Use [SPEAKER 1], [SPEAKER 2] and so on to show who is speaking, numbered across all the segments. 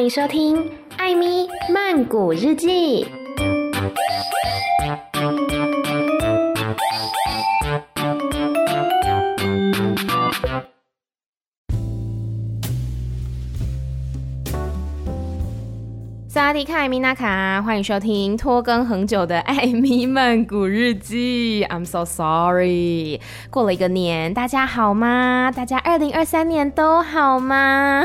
[SPEAKER 1] 欢迎收听《艾咪曼谷日记》。萨迪卡米娜卡，欢迎收听拖更很久的艾咪曼谷日记。I'm so sorry，过了一个年，大家好吗？大家二零二三年都好吗？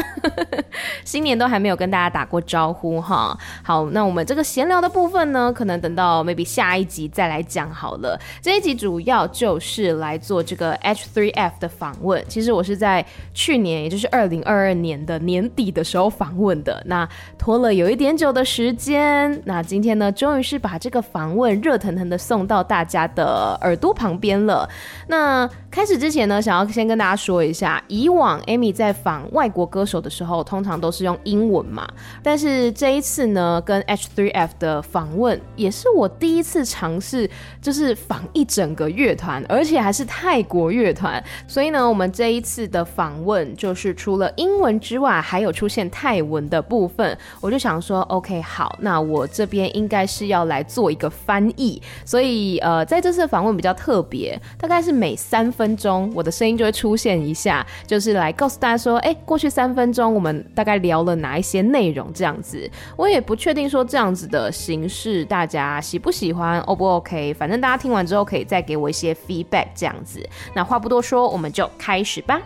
[SPEAKER 1] 新年都还没有跟大家打过招呼哈。好，那我们这个闲聊的部分呢，可能等到 maybe 下一集再来讲好了。这一集主要就是来做这个 H3F 的访问。其实我是在去年，也就是二零二二年的年底的时候访问的。那拖了有一点久。有的时间，那今天呢，终于是把这个访问热腾腾的送到大家的耳朵旁边了。那开始之前呢，想要先跟大家说一下，以往 Amy 在访外国歌手的时候，通常都是用英文嘛。但是这一次呢，跟 H3F 的访问，也是我第一次尝试，就是访一整个乐团，而且还是泰国乐团。所以呢，我们这一次的访问，就是除了英文之外，还有出现泰文的部分。我就想说。OK，好，那我这边应该是要来做一个翻译，所以呃，在这次访问比较特别，大概是每三分钟我的声音就会出现一下，就是来告诉大家说，哎，过去三分钟我们大概聊了哪一些内容这样子。我也不确定说这样子的形式大家喜不喜欢，O 不 OK，反正大家听完之后可以再给我一些 feedback 这样子。那话不多说，我们就开始吧。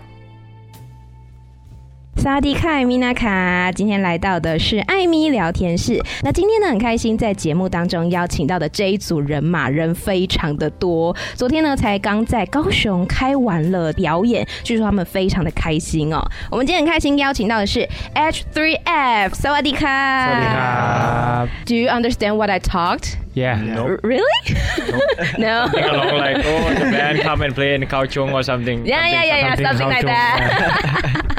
[SPEAKER 1] 萨瓦迪卡，米娜卡，今天来到的是艾米聊天室。那今天呢，很开心在节目当中邀请到的这一组人马人非常的多。昨天呢，才刚在高雄开完了表演，据说他们非常的开心哦。我们今天很开心邀请到的是 H3F，萨瓦迪卡。萨瓦迪卡。Do you understand what I talked?
[SPEAKER 2] Yeah.
[SPEAKER 1] No. Really? No.
[SPEAKER 2] Something along like oh, the band come and play in Kaohsiung or something.
[SPEAKER 1] Yeah, yeah, yeah, yeah, something like that.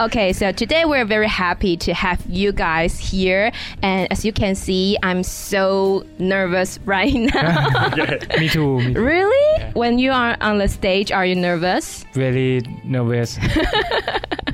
[SPEAKER 1] Okay, so today we're very happy to have you guys here. And as you can see, I'm so nervous right now.
[SPEAKER 2] yeah, me too. Me too.
[SPEAKER 1] Really? Yeah. When you are on the stage, are you nervous?
[SPEAKER 2] Very nervous.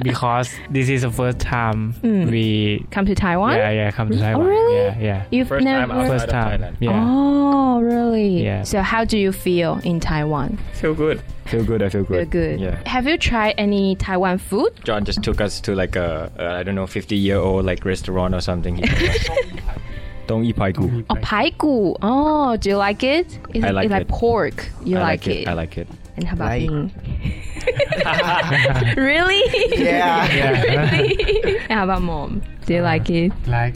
[SPEAKER 2] because this is the first time mm. we
[SPEAKER 1] come to Taiwan.
[SPEAKER 2] Yeah, yeah, come to Taiwan.
[SPEAKER 1] Oh, really?
[SPEAKER 2] Yeah, yeah.
[SPEAKER 1] You've
[SPEAKER 2] first
[SPEAKER 1] never
[SPEAKER 2] time first time. Thailand. Yeah.
[SPEAKER 1] Oh, really?
[SPEAKER 2] Yeah.
[SPEAKER 1] So how do you feel in Taiwan?
[SPEAKER 2] Feel good. Feel good. I feel good.
[SPEAKER 1] Feel good.
[SPEAKER 2] Yeah.
[SPEAKER 1] Have you tried any Taiwan food?
[SPEAKER 2] John just took us to like a, a I don't know 50 year old like restaurant or something. Don't pai gu.
[SPEAKER 1] Oh, paigu. Oh, do you like it? Is
[SPEAKER 2] I like
[SPEAKER 1] it.
[SPEAKER 2] it.
[SPEAKER 1] like pork. You
[SPEAKER 2] I
[SPEAKER 1] like,
[SPEAKER 2] like
[SPEAKER 1] it.
[SPEAKER 2] I like it.
[SPEAKER 1] And how about
[SPEAKER 3] Like.
[SPEAKER 1] me? really?
[SPEAKER 3] Yeah.
[SPEAKER 2] Yeah.
[SPEAKER 1] really? And how about mom? Do you uh, like it?
[SPEAKER 3] Like.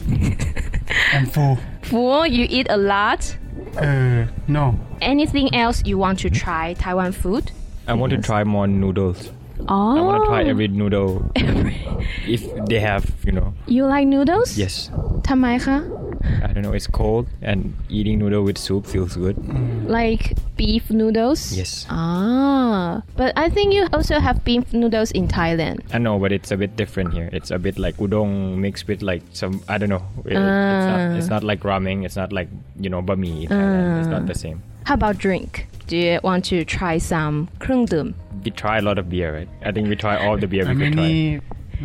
[SPEAKER 3] I'm full.
[SPEAKER 1] Full? You eat a lot?
[SPEAKER 3] Uh, no.
[SPEAKER 1] Anything else you want to try Taiwan food?
[SPEAKER 2] I want to try more noodles.
[SPEAKER 1] Oh.
[SPEAKER 2] I want to try every noodle if they have, you know.
[SPEAKER 1] You like noodles?
[SPEAKER 2] Yes.
[SPEAKER 1] ทำไมคะ
[SPEAKER 2] I don't know. It's cold and eating noodle with soup feels good.
[SPEAKER 1] Like beef noodles?
[SPEAKER 2] Yes.
[SPEAKER 1] Ah, but I think you also have beef noodles in Thailand.
[SPEAKER 2] I know, but it's a bit different here. It's a bit like udon mixed with like some I don't know. It- it's, not,
[SPEAKER 1] Ah.
[SPEAKER 2] it's not like ramen. It's not like you know bami. in Thailand. It's not the same.
[SPEAKER 1] How about drink? Do you want to try some เครื่องดื่ม
[SPEAKER 2] We try a lot of beer, right? I think we try all the beer we
[SPEAKER 3] Uh,
[SPEAKER 2] could try.
[SPEAKER 3] many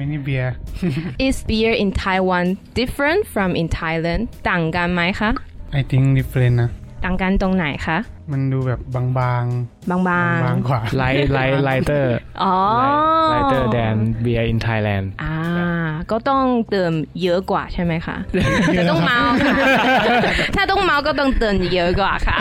[SPEAKER 3] many beer.
[SPEAKER 1] Is beer in Taiwan different from in Thailand ต่างกันไหมคะ
[SPEAKER 3] I think different นะ
[SPEAKER 1] ต่างกันตรงไหนคะ
[SPEAKER 3] มันดูแบบบางๆ
[SPEAKER 1] บางๆ
[SPEAKER 3] บางกว่า
[SPEAKER 2] Light, light, lighter,
[SPEAKER 1] อ๋อ
[SPEAKER 2] lighter than beer in Thailand.
[SPEAKER 1] อ่า ก็ต้องเติมเยอะกว่าใช่ไหมคะแต่ต้องเมาค่ะ ถ้าต้องเมาก็ต้องเติมเยอะกว่าค่ะ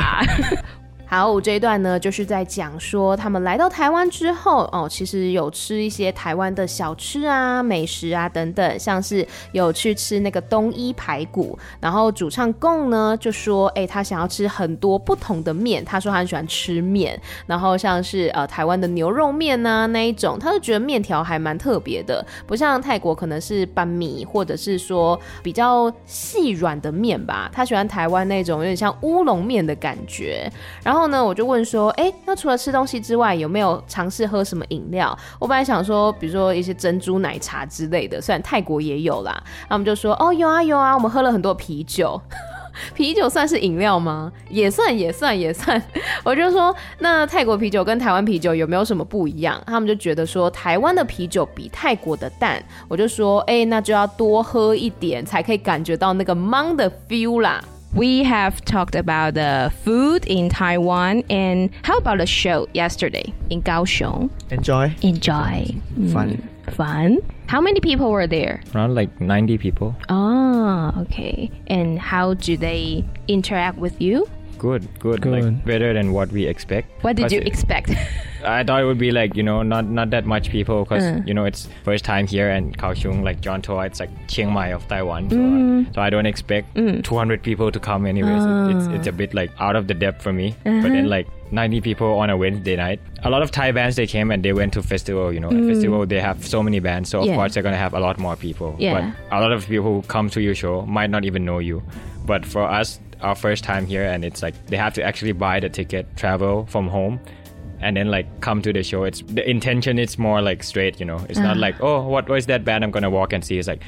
[SPEAKER 1] 好，这一段呢，就是在讲说他们来到台湾之后，哦，其实有吃一些台湾的小吃啊、美食啊等等，像是有去吃那个冬衣排骨，然后主唱贡呢就说，哎、他想要吃很多不同的面，他说他很喜欢吃面，然后像是呃台湾的牛肉面啊那一种，他就觉得面条还蛮特别的，不像泰国可能是板米或者是说比较细软的面吧，他喜欢台湾那种有点像乌龙面的感觉，然后。后呢，我就问说，哎，那除了吃东西之外，有没有尝试喝什么饮料？我本来想说，比如说一些珍珠奶茶之类的，虽然泰国也有啦。他们就说，哦，有啊有啊，我们喝了很多啤酒。
[SPEAKER 4] 啤酒算是饮料吗？也算，也算，也算。我就说，那泰国啤酒跟台湾啤酒有没有什么不一样？他们就觉得说，台湾的啤酒比泰国的淡。我就说，哎、那就要多喝一点，才可以感觉到那个茫的 feel 啦。We have talked about the food in Taiwan and how about the show yesterday in Kaohsiung?
[SPEAKER 5] Enjoy.
[SPEAKER 4] Enjoy.
[SPEAKER 5] Fun.
[SPEAKER 4] Mm, fun. How many people were there?
[SPEAKER 2] Around like 90 people.
[SPEAKER 4] Oh, okay. And how do they interact with you?
[SPEAKER 2] Good, good,
[SPEAKER 3] Good.
[SPEAKER 2] Like better than what we expect.
[SPEAKER 4] What did you
[SPEAKER 2] it-
[SPEAKER 4] expect?
[SPEAKER 2] I thought it would be like you know not not that much people because
[SPEAKER 4] Uh.
[SPEAKER 2] you know it's first time here and Kaohsiung like John told it's like Chiang Mai of Taiwan so,
[SPEAKER 4] Mm.
[SPEAKER 2] I, so I don't expect 200 people to come anyways it, it's, it's a bit like out of the depth for me but
[SPEAKER 4] Uh-huh.
[SPEAKER 2] then like 90 people on a Wednesday night a lot of Thai bands they came and they went to festival you know at festival they have so many bands so of
[SPEAKER 4] Mm. Yeah.
[SPEAKER 2] course they're gonna have a lot more people
[SPEAKER 4] Yeah.
[SPEAKER 2] but a lot of people who come to your show might not even know you but for us our first time here and it's like they have to actually buy the ticket travel from home and then like come to the show. It's the intention it's more like straight you know. It's not uh-huh. like oh what was that band i'm gonna walk and see? It's like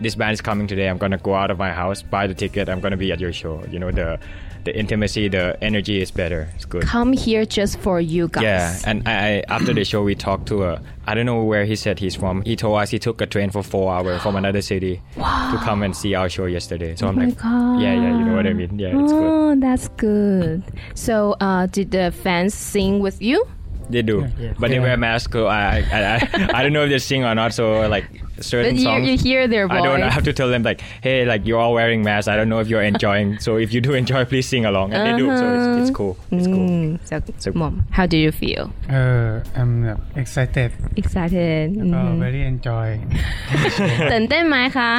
[SPEAKER 2] this band is coming today. I'm gonna go out of my house buy the ticket. I'm gonna be at your show. You know the the intimacy the energy is better it's good
[SPEAKER 4] Come here just for you guys.
[SPEAKER 2] yeah, and I, I after the show we talked to a I don't know where he said he's from. He told us he took a train for four hours from another city to come and see our show yesterday. So I'm
[SPEAKER 4] my
[SPEAKER 2] like, yeah, yeah, you know what I mean? Yeah, it's good.
[SPEAKER 4] Oh, that's good. So, uh, did the fans sing with you?
[SPEAKER 2] They do,
[SPEAKER 5] Yeah.
[SPEAKER 2] but they
[SPEAKER 3] Yeah.
[SPEAKER 2] wear masks. So I, I, I, I don't know if they sing or not. So like certain
[SPEAKER 4] You,
[SPEAKER 2] songs.
[SPEAKER 4] you hear their voice.
[SPEAKER 2] I don't. I have to tell them like, hey, like you're all wearing masks. I don't know if you're enjoying. so if you do enjoy, please sing along. And they do. So it's, it's cool. It's cool.
[SPEAKER 4] Mm, so,
[SPEAKER 2] So-
[SPEAKER 4] mom, how do you feel?
[SPEAKER 3] เออ I'm แบบ excited
[SPEAKER 4] Excited.
[SPEAKER 3] ก็
[SPEAKER 4] Mhm.
[SPEAKER 3] very enjoy
[SPEAKER 4] ตื่นเต้นไหมคะ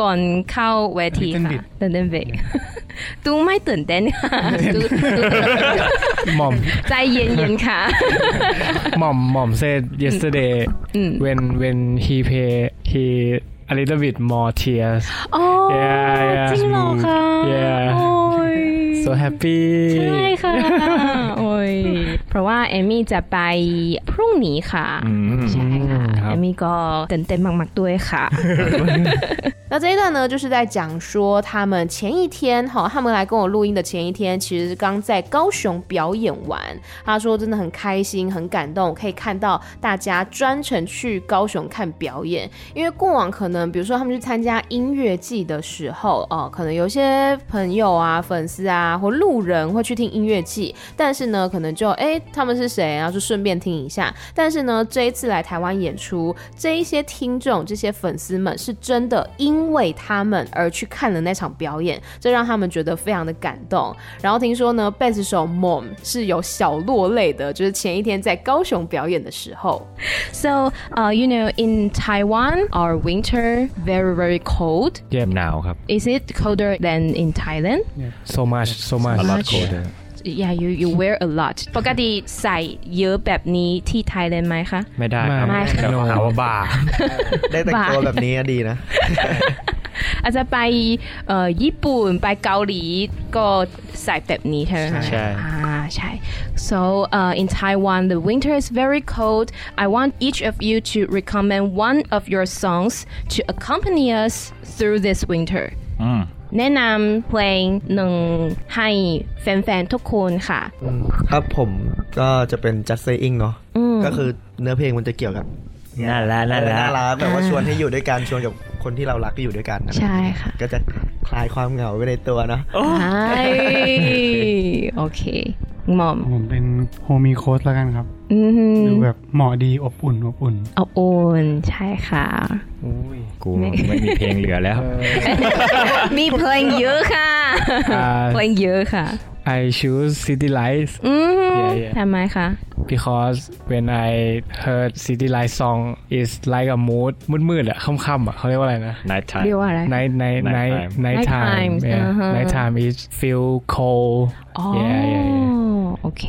[SPEAKER 4] ก่อนเข้าเวทีค่ะ
[SPEAKER 3] ตื่นเต้นดิ
[SPEAKER 4] ตื่นเต้นเบรก ตูไม่ตื่นเต้นค่ะตูตู
[SPEAKER 6] mom
[SPEAKER 4] ใจเย็นๆค่ะ
[SPEAKER 6] mom mom said yesterday when when he pay he a little bit more tears
[SPEAKER 4] อ๋อ
[SPEAKER 6] Yeah, yeah.
[SPEAKER 4] จริงเหรอคะ
[SPEAKER 6] Yeah.
[SPEAKER 4] โอ้ย
[SPEAKER 6] so happy
[SPEAKER 4] ใช่ค่ะ โอ้ยเพ ราะว่าเอมี่จะไปพรุ่งนี้ค่ะ
[SPEAKER 2] 嗯
[SPEAKER 4] ใช่ค่ะ
[SPEAKER 6] ครับ
[SPEAKER 4] เอมี่ก็ตื่นเต้นมากๆด้วยค่ะ 那这一段呢，就是在讲说他们前一天，哈，他们来跟我录音的前一天，其实刚在高雄表演完。他说真的很开心，很感动，可以看到大家专程去高雄看表演。因为过往可能，比如说他们去参加音乐季的时候，哦，可能有些朋友啊、粉丝啊或路人会去听音乐季，但是呢，可能就哎， 他们是谁？然后就顺便听一下。但是呢，这一次来台湾演出，这一些听众、这些粉丝们是真的因为他们而去看了那场表演，这让他们觉得非常的感动。然后听说呢，贝斯手 Mom 是有小落泪的，就是前一天在高雄表演的时候。So, uh, you know, in Taiwan, our winter very, very cold.
[SPEAKER 2] yep now。
[SPEAKER 4] Is it colder than in Thailand?
[SPEAKER 6] So much, so much,
[SPEAKER 2] a lot colder.
[SPEAKER 4] Yeah, you you wear a lot. ปกติใส่เยอะแบบนี้ที่ไทยเลยไหมคะ
[SPEAKER 2] ไม่ได้ครับ
[SPEAKER 4] ไม่
[SPEAKER 2] เดี๋ยวเขาหาว่าบ้า
[SPEAKER 5] ได้แต่งตัวแบบนี้อะดีนะ
[SPEAKER 4] อาจจะไปเอ่อญี่ปุ่นไปเกาหลีก็ใส่แบบนี้ใช่ไหมคะ
[SPEAKER 2] ใช่
[SPEAKER 4] อ่าใช่ so uh, in Taiwan the winter is very cold I want each of you to recommend one of your songs to accompany us through this winter
[SPEAKER 2] อืม
[SPEAKER 4] แนะนำเพลงหนึ่งให้แฟนๆ ทุกคนค่ะ
[SPEAKER 5] ครับผมก็จะเป็น just saying เนาะ
[SPEAKER 4] อืม
[SPEAKER 5] ก็คือเนื้อเพลงมันจะเกี่ยวกับ
[SPEAKER 2] น่ารักน่ารัก
[SPEAKER 5] น่ารักแบบว่าชวนให้อยู่ด้วยกันชวนกับคนที่เรารักก็อยู่ด้วยกันนะ
[SPEAKER 4] ใช่ค่ะ
[SPEAKER 5] ก็จะคลายความเหงาไปในตัวเนาะ
[SPEAKER 4] ใช่โอเคมอม
[SPEAKER 3] ผมเป็นโฮมีโค้ดแล้วกันครับ
[SPEAKER 4] อืม
[SPEAKER 3] ดูแบบเหมาะดีอบอุ่นอบอุ่น
[SPEAKER 4] เอาโอนใช่ค่ะ
[SPEAKER 2] กูไม่มีเพลงเหลือแล้ว
[SPEAKER 4] มีเพลงเยอะค่ะ
[SPEAKER 6] อ่า
[SPEAKER 4] เพลงเยอะค่ะ
[SPEAKER 6] I choose city lights
[SPEAKER 4] อืม
[SPEAKER 6] Yeah, yeah.
[SPEAKER 4] ทำไมคะ
[SPEAKER 6] because when I heard city light song is like a mood มืดๆอะค่ำๆอะเขาเรียกว่าอะไรนะ
[SPEAKER 2] night time
[SPEAKER 4] เรียกว่าอะไร
[SPEAKER 6] night night
[SPEAKER 2] Night
[SPEAKER 6] night
[SPEAKER 2] time.
[SPEAKER 6] night
[SPEAKER 4] Night
[SPEAKER 6] time
[SPEAKER 4] times,
[SPEAKER 6] yeah
[SPEAKER 4] uh-huh.
[SPEAKER 6] night time is feel cold
[SPEAKER 4] อ๋อ
[SPEAKER 6] yeah yeah yeah
[SPEAKER 4] โอเค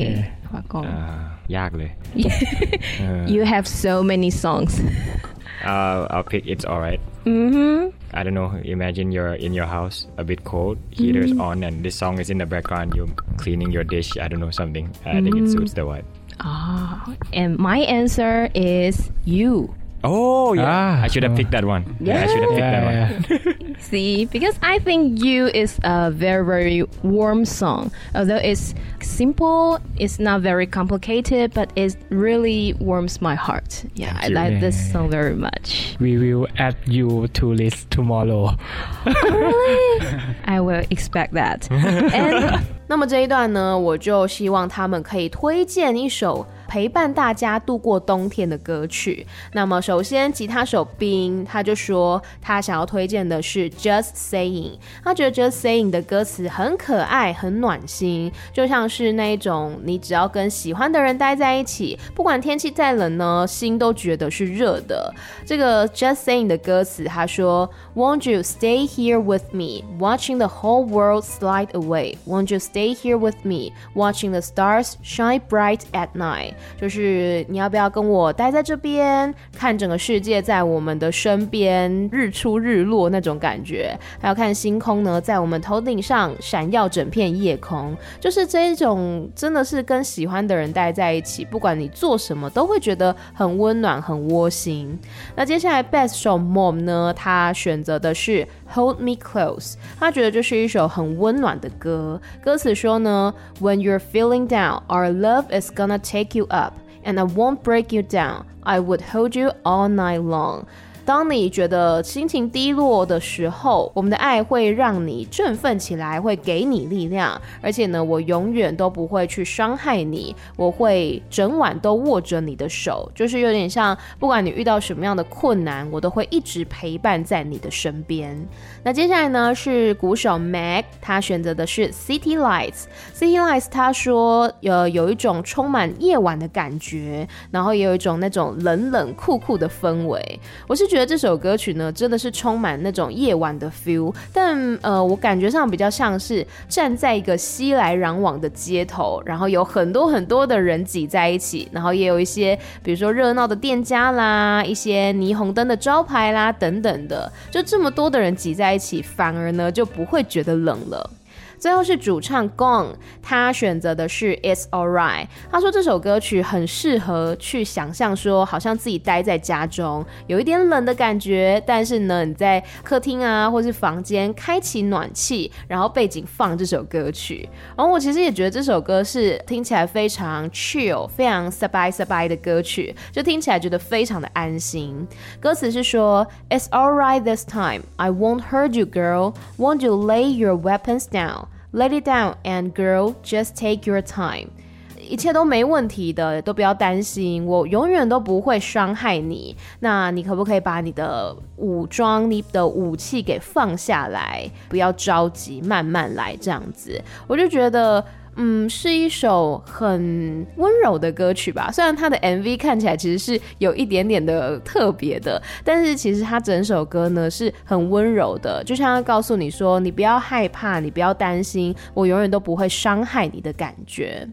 [SPEAKER 4] ว่าก่อน
[SPEAKER 2] อ่า ยากเลย
[SPEAKER 4] you have so many songs
[SPEAKER 2] uh, I'll pick it's alright
[SPEAKER 4] อือฮึ
[SPEAKER 2] I don't know. Imagine you're in your house, a bit cold, heaters on, and this song is in the background. You're cleaning your dish. I don't know something. I think it suits the vibe.
[SPEAKER 4] Ah, and my answer is you
[SPEAKER 2] Oh yeah,
[SPEAKER 6] Ah.
[SPEAKER 2] I should have picked that one. Yeah, I should have picked that one.
[SPEAKER 6] yeah.
[SPEAKER 1] See, because I think You is a very, very warm song. Although it's simple, it's not very complicated, but it really warms my heart. Yeah,
[SPEAKER 2] Thank
[SPEAKER 1] I
[SPEAKER 2] you.
[SPEAKER 1] like this song very much.
[SPEAKER 6] We will add you to list tomorrow.
[SPEAKER 1] I will expect that. And 那么这一段呢，我就希望他们可以推荐一首 陪伴大家度过冬天的歌曲。那么首先，吉他手冰他就说他想要推荐的是 Just Saying，他觉得 Just Saying 的歌词很可爱、很暖心，就像是那一种你只要跟喜欢的人待在一起，不管天气再冷呢，心都觉得是热的。这个 Just Saying 的歌词，他说 Won't you stay here with me, watching the whole world slide away? Won't you stay here with me, watching the stars shine bright at night? 就是你要不要跟我待在这边，看整个世界在我们的身边日出日落那种感觉，还要看星空呢在我们头顶上闪耀整片夜空，就是这一种真的是跟喜欢的人待在一起，不管你做什么都会觉得很温暖、很窝心。那接下来 Beth 首 Mom 呢，他选择的是 Hold Me Close，他觉得这是一首很温暖的歌。歌词说呢，When you're feeling down, our love is gonna take you up, and I won't break you down. I would hold you all night long. 当你觉得心情低落的时候，我们的爱会让你振奋起来，会给你力量。而且呢，我永远都不会去伤害你，我会整晚都握着你的手，就是有点像，不管你遇到什么样的困难，我都会一直陪伴在你的身边。那接下来呢，是鼓手 Meg，他选择的是 City Lights。City Lights 他说，呃，有一种充满夜晚的感觉，然后也有一种那种冷冷酷酷的氛围。我是觉觉得这首歌曲呢，真的是充满那种夜晚的 feel，但呃，我感觉上比较像是站在一个熙来攘往的街头，然后有很多很多的人挤在一起，然后也有一些比如说热闹的店家啦，一些霓虹灯的招牌啦等等的，就这么多的人挤在一起，反而呢就不会觉得冷了。最后是主唱 Gong，他选择的是 It's All Right。他说这首歌曲很适合去想象，说好像自己待在家中，有一点冷的感觉，但是呢你在客厅啊或是房间开启暖气，然后背景放这首歌曲。然后我其实也觉得这首歌是听起来非常 chill、非常 sabay sabay 的歌曲，就听起来觉得非常的安心。歌词是说 It's alright this time, I won't hurt you, girl. Won't you lay your weapons down? Let it down, and girl, just take your time. 一切都没问题的，都不要担心，我永远都不会伤害你。那你可不可以把你的武装、你的武器给放下来？不要着急，慢慢来，这样子。我就觉得。嗯，是一首很温柔的歌曲吧。虽然它的 MV 看起来其实是有一点点的特别的，但是其实它整首歌呢是很温柔的，就像要告诉你说，你不要害怕，你不要担心，我永远都不会伤害你的感觉。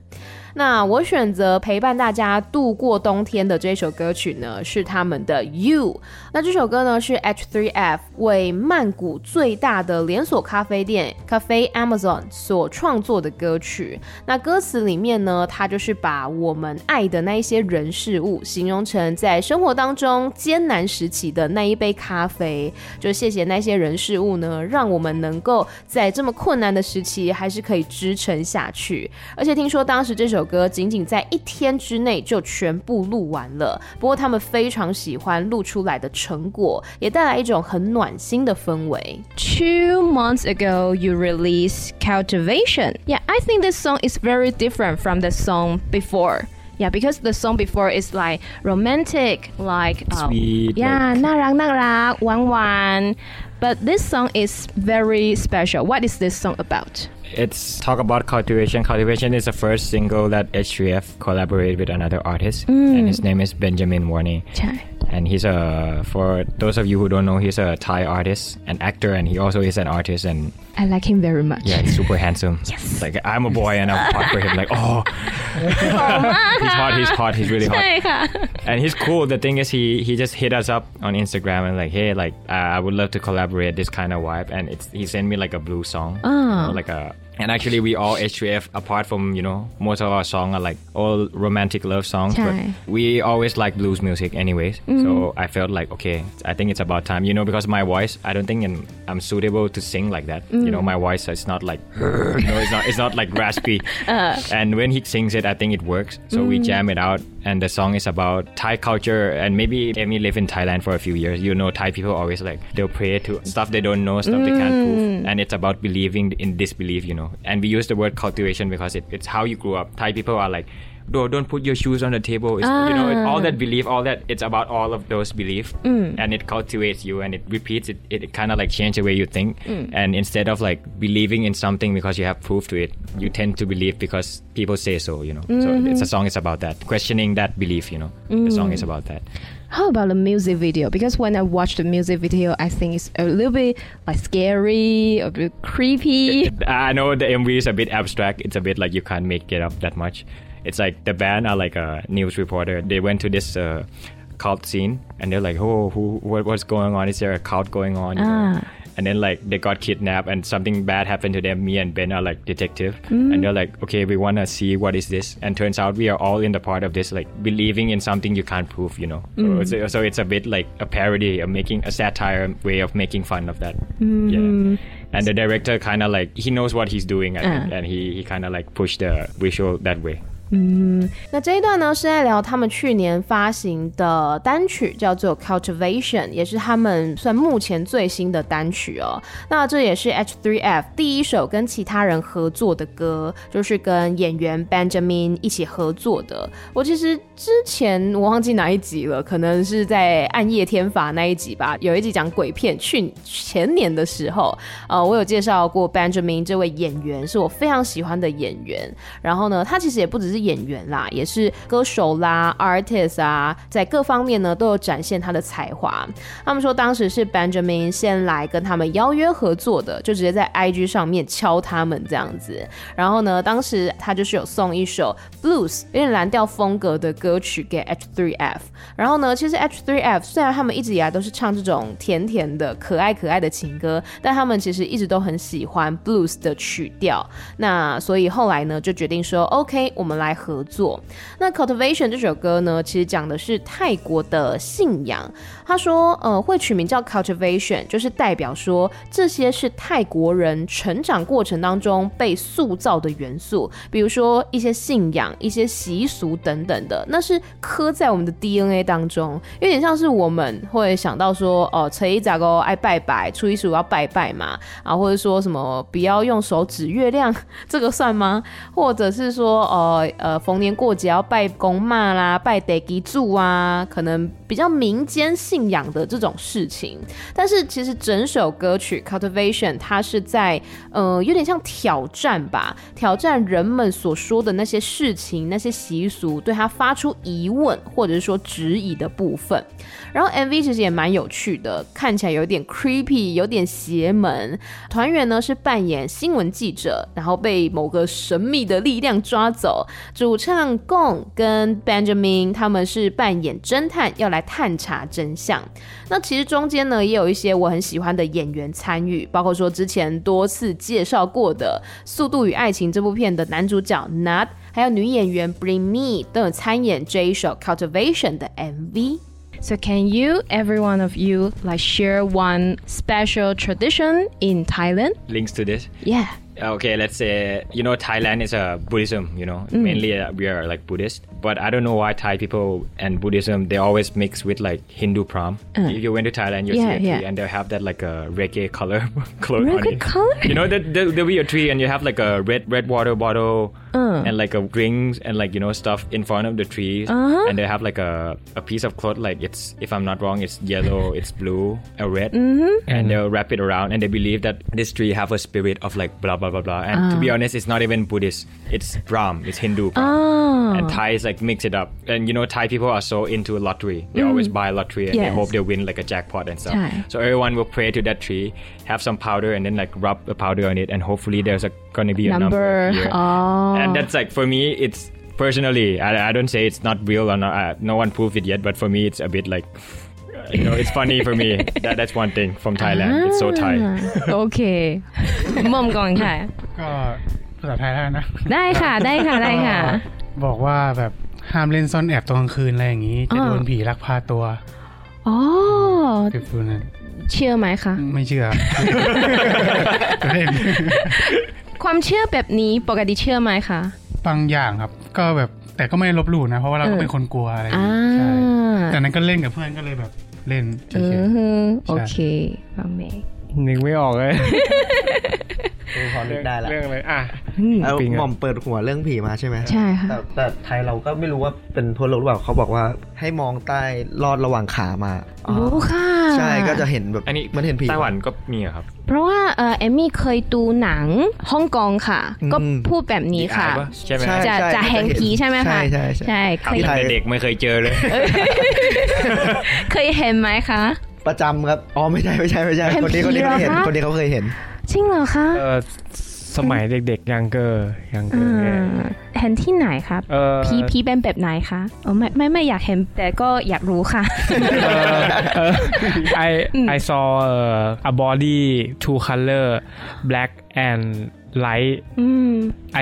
[SPEAKER 1] 那我选择陪伴大家度过冬天的这首歌曲呢，是他们的 You。那这首歌呢是 H3F 为曼谷最大的连锁咖啡店 Cafe Amazon 所创作的歌曲。那歌词里面呢，它就是把我们爱的那一些人事物形容成在生活当中艰难时期的那一杯咖啡。就谢谢那些人事物呢，让我们能够在这么困难的时期还是可以支撑下去。而且听说当时这首首歌仅仅在一天之内就全部录完了。不过他们非常喜欢录出来的成果，也带来一种很暖心的氛围。Two months ago, you released Cultivation. Yeah, I think this song is very different from the song before. Yeah, because the song before is like romantic, like um,
[SPEAKER 2] sweet.
[SPEAKER 1] Yeah,
[SPEAKER 2] like...
[SPEAKER 1] narang narang, wan wan. But this song is very special. What is this song about?
[SPEAKER 2] It's talk about cultivation. Cultivation is the first single that HGF collaborated with another artist, mm. and his mm. name is Benjamin Warney.
[SPEAKER 1] Chai.
[SPEAKER 2] And he's a for those of you who don't know, he's a Thai artist, an actor, and he also is an artist. And
[SPEAKER 1] I like him very much.
[SPEAKER 2] Yeah, he's super handsome. yes. Like I'm a boy, and I'm hot for him. Like oh, he's hot. He's hot. He's really hot. and he's cool. The thing is, he he just hit us up on Instagram and like, hey, like uh, I would love to collaborate this kind of vibe. And it's he sent me like a blue song,
[SPEAKER 1] oh.
[SPEAKER 2] you know, like a and actually, we all H3F, apart from, you know, most of our songs are like all romantic love songs. But we always like blues music anyways. So mm-hmm. I felt like, okay, I think it's about time. You know, because my voice, I don't think I'm, I'm suitable to sing like that. You know, mm. my voice is not like, you know, it's not, it's not like raspy. Uh-huh. And when he sings it, I think it works. So we mm. jam it out. And the song is about Thai culture. And maybe Amy lived in Thailand for a few years. You know, Thai people always like, they'll pray to stuff they don't know, stuff they can't prove. Mm. And it's about believing in disbelief, you know. And we use the word cultivation because it, it's how you grew up. Thai people are like, no, don't put your shoes on the table. It's, You know, it- all that belief, all that, it's about all of those belief. Mm. And it cultivates you and it repeats it. It, kind of like change the way you think. Mm. And instead of like believing in something because you have proof to it, you tend to believe because people say so, you know. So mm-hmm. it's a song is about that. Questioning that belief, you know. The song is about that.
[SPEAKER 1] How about the music video? Because when I watch the music video, I think it's a little bit like scary, a bit creepy.
[SPEAKER 2] I know the MV is a bit abstract. It's a bit like you can't make it up that much. It's like the band are like a news reporter. They went to this uh, cult scene and they're like, "Oh, who, what, what's going on? Is there a cult going on?"
[SPEAKER 1] Ah.
[SPEAKER 2] And then like they got kidnapped and something bad happened to them. Me and Ben are like detective, and they're like, "Okay, we want to see what is this." And turns out we are all in the part of this, like believing in something you can't prove. You know, mm. so, it's, so it's a bit like a parody, of making a satire way of making fun of that. Mm. Yeah. And the director kind of like he knows what he's doing, I think, uh. and he he kind of like pushed the visual that way.
[SPEAKER 1] 嗯那这一段呢是在聊他们去年发行的单曲，叫做《Cultivation》，也是他们算目前最新的单曲哦。那这也是 H3F 第一首跟其他人合作的歌，就是跟演员 Benjamin 一起合作的。我其实之前我忘记哪一集了，可能是在《暗夜天罚》那一集吧，有一集讲鬼片，去前年的时候，呃，我有介绍过 Benjamin 这位演员，是我非常喜欢的演员。然后呢，他其实也不只是演员啦，也是歌手啦、artist 啊，在各方面呢都有展现他的才华。他们说当时是 Benjamin 先来跟他们邀约合作的，就直接在 IG 上面敲他们这样子。然后呢，当时他就是有送一首 blues 有点蓝调风格的歌曲给 H3F。然后呢，其实 H3F 虽然他们一直以来都是唱这种甜甜的、可爱可爱的情歌，但他们其实一直都很喜欢 blues 的曲调。那所以后来呢，就决定说 OK，我们来来合作。那 Cultivation 这首歌呢，其实讲的是泰国的信仰。他说，呃，会取名叫 Cultivation，就是代表说这些是泰国人成长过程当中被塑造的元素，比如说一些信仰、一些习俗等等的，那是刻在我们的 DNA 当中，有点像是我们会想到说，哦，初一十五爱拜拜，初一十五要拜拜嘛，啊，或者说什么不要用手指月亮，这个算吗？或者是说，呃呃，逢年过节要拜公妈啦，拜地基主啊，可能比较民间信仰的这种事情。但是其实整首歌曲 Cultivation 它是在呃有点像挑战吧，挑战人们所说的那些事情、那些习俗，对他发出疑问或者是说质疑的部分。然后 MV 其实也蛮有趣的，看起来有点 creepy，有点邪门。团员呢是扮演新闻记者，然后被某个神秘的力量抓走。主唱 Gong 跟 Benjamin 他们是扮演侦探，要来探查真相。那其实中间呢也有一些我很喜欢的演员参与，包括说之前多次介绍过的《速度与爱情》这部片的男主角 Nut，还有女演员 Bring Me 都有参演这一首 Cultivation 的 MV。So can you, every one of you, like share one special tradition in Thailand?
[SPEAKER 2] Links to this.
[SPEAKER 1] Yeah.
[SPEAKER 2] Okay, let's say you know Thailand is a Buddhism. You know, mainly uh, we are like Buddhist. But I don't know why Thai people and Buddhism they always mix with like Hindu prom. Uh. If you went to Thailand, you
[SPEAKER 1] Yeah,
[SPEAKER 2] see a tree
[SPEAKER 1] yeah.
[SPEAKER 2] and they have that like a reggae color cloth on
[SPEAKER 1] Reggae
[SPEAKER 2] it.
[SPEAKER 1] color?
[SPEAKER 2] You know that there, there'll be a tree and you have like a red red water bottle Uh. and like a rings and like you know stuff in front of the trees. Uh-huh. And they have like a, a piece of cloth like it's if I'm not wrong it's yellow, it's blue, or red, mm-hmm. and they'll wrap it around and they believe that this tree have a spirit of like blah blah blah blah. And to be uh. honest, it's not even Buddhist. It's Brahm. It's Hindu. Brahm. Ah. And is like mix it up. And you know Thai people are so into lottery. They always mm. buy lottery and they hope they win like a jackpot and stuff.
[SPEAKER 1] Thai.
[SPEAKER 2] So everyone will pray to that tree, have some powder, and then like rub the powder on it, and hopefully there's a gonna be a number.
[SPEAKER 1] Number.
[SPEAKER 2] here.
[SPEAKER 1] Oh.
[SPEAKER 2] And that's like for me, it's personally. I, I don't say it's not real or not. Uh, no one proved it yet, but for me, it's a bit like you know, it's funny for me. That that's one thing from Thailand. It's so Thai.
[SPEAKER 1] โอเคมอมก่อนค่ะ
[SPEAKER 3] ก็ภาษาไทยแล้วนะ
[SPEAKER 1] ได้ค่ะ ได้ค่ะ ได้ค่ะ
[SPEAKER 3] บอกว่าแบบห้ามเล่นซ่อนแอบตอนกลางคืนอะไรอย่างนี้ จะโดนผีลักพาตัว
[SPEAKER 1] อ๋อ
[SPEAKER 3] ฟิลนั้น
[SPEAKER 1] เชื่อไหมคะ
[SPEAKER 3] ไม่เชื่อเล่น
[SPEAKER 1] ความเชื่อแบบนี้ปกติเชื่อไหมคะ
[SPEAKER 3] บางอย่างครับ ก็แบบแต่ก็ไม่ได้ลบหลู่นะ เพราะว่าเราก็เป็นคนกลัวอะไรอย่าง
[SPEAKER 1] อ่า
[SPEAKER 3] นี้ใช่แต่นั้นก็เล่นกับเพื่อนก็เลยแบบเล่นเฉ
[SPEAKER 1] อื
[SPEAKER 3] ย
[SPEAKER 1] อฮึโอเคฟังเมย์
[SPEAKER 6] นึกไม่ออกเลย
[SPEAKER 5] เออพอนึกได้ละ
[SPEAKER 6] เรื่องอะไรอะ
[SPEAKER 5] เอา
[SPEAKER 6] ปิงอะ
[SPEAKER 5] หม่อมเปิดหัวเรื่องผีมาใช่ไหม
[SPEAKER 1] ใช่ค่ะ
[SPEAKER 5] แต่แต่ไทยเราก็ไม่รู้ว่าเป็นทั่วโลกหรือเปล่าเขาบอกว่าให้มองใต้ลอดระหว่างขามา
[SPEAKER 1] โอ้ค่ะ
[SPEAKER 5] ใช่ก็จะเห็นแบบ
[SPEAKER 2] อันนี้
[SPEAKER 5] มันเห็นผี
[SPEAKER 2] ไต้หวันก็มีอะครับ
[SPEAKER 1] เพราะว่าเอ่อเอมมี่เคยดูหนังฮ่องกงค่ะ
[SPEAKER 5] อืม
[SPEAKER 1] ก็พูดแบบนี้ค่ะ
[SPEAKER 2] มีอายปใช่ไหม
[SPEAKER 5] ใช่
[SPEAKER 1] จะจะเห็นผีใช่ไหมคะ
[SPEAKER 5] ใช่ใช่ใช่
[SPEAKER 1] ใช่เคย
[SPEAKER 2] ทำตั้งแต่เด็กไม่เคยเจอเลย
[SPEAKER 1] เคยเห็นไหมคะ
[SPEAKER 5] ประจำครับอ๋อไม่ใช่ไม่ใช่ไม่ใช่
[SPEAKER 1] เห็น
[SPEAKER 5] คนนี้คนนี้
[SPEAKER 1] ผี
[SPEAKER 5] เขา
[SPEAKER 1] เหรอ
[SPEAKER 5] เห็น
[SPEAKER 1] คะ
[SPEAKER 5] คนนี้เขาเคยเห็น
[SPEAKER 1] จริงเหรอคะ
[SPEAKER 6] เออ สมัยเด็กๆยังเกอร์ยังเกอ
[SPEAKER 1] อ่
[SPEAKER 6] ร์เนี่ยา
[SPEAKER 1] เห็นที่ไหนครับ
[SPEAKER 6] เออ
[SPEAKER 1] ผีผีเป็นแบบไหนคะอ๋อไม่ไม่ไม่อยากเห็นแต่ก็อยากรู้ค่ะ
[SPEAKER 6] เออเออ I I saw uh, a body two color black and light
[SPEAKER 1] อืม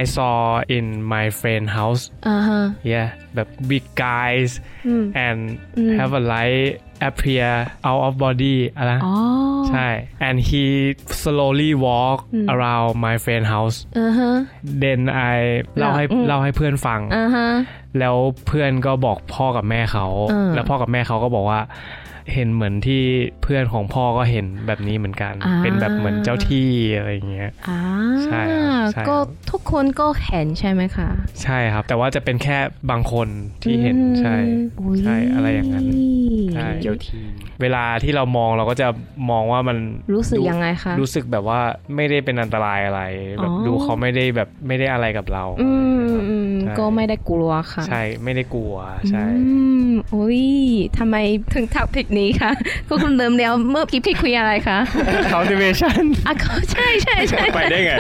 [SPEAKER 6] I saw in my friend house
[SPEAKER 1] อ่าฮะ
[SPEAKER 6] yeah แบบ big guys
[SPEAKER 1] อืม
[SPEAKER 6] and
[SPEAKER 1] อืม
[SPEAKER 6] have a light appear out of body อะไร
[SPEAKER 1] อ๋อ
[SPEAKER 6] ใช่ and he slowly walk
[SPEAKER 1] อืม
[SPEAKER 6] around my friend house
[SPEAKER 1] อ่าฮะ
[SPEAKER 6] then I เล่าให้
[SPEAKER 1] อืม
[SPEAKER 6] เล่าให้เพื่อนฟัง
[SPEAKER 1] อ่าฮะ
[SPEAKER 6] แล้วเพื่อนก็บอกพ่อกับแม่เขา
[SPEAKER 1] อืม
[SPEAKER 6] แล้วพ่อกับแม่เขาก็บอกว่า เห็นเหมือนที่เพื่อนของพ่อก็เห็นแบบนี้เหมือนกัน
[SPEAKER 1] อ่า
[SPEAKER 6] เป็นแบบเหมือนเจ้าที่อะไรอย่างเงี้ย
[SPEAKER 1] อ่า
[SPEAKER 6] ใช่ครับใช่ครับ
[SPEAKER 1] ก็ทุกคนก็เห็นใช่ไหมคะ
[SPEAKER 6] ใช่ครับ แต่ว่าจะเป็นแค่บางคนที่เห็น
[SPEAKER 1] อืม
[SPEAKER 6] ใช่
[SPEAKER 1] อุ๊ย
[SPEAKER 6] ใช่อะไรอย่างนั้นใช่
[SPEAKER 2] เจ้าที่
[SPEAKER 6] เวลาที่เรามองเราก็จะมองว่ามัน
[SPEAKER 1] รู้สึกยังไงคะ
[SPEAKER 6] รู้สึกแบบว่าไม่ได้เป็นอันตรายอะไร แบบดูเขาไม่ได้แบบไม่ได้อะไรกับเรา
[SPEAKER 1] อืมก็ไม่ได้กลัวค่ะ
[SPEAKER 6] ใช่ไม่ได้กลัวใช่
[SPEAKER 1] โอ้ยทำไมถึงทักพิกนี้คะก็คุณเดิมแล้วเมื่อกี้พี่คุยอะไรคะ
[SPEAKER 6] cultivation
[SPEAKER 1] อะใช่ใช่ใช่
[SPEAKER 2] ไปได้ไง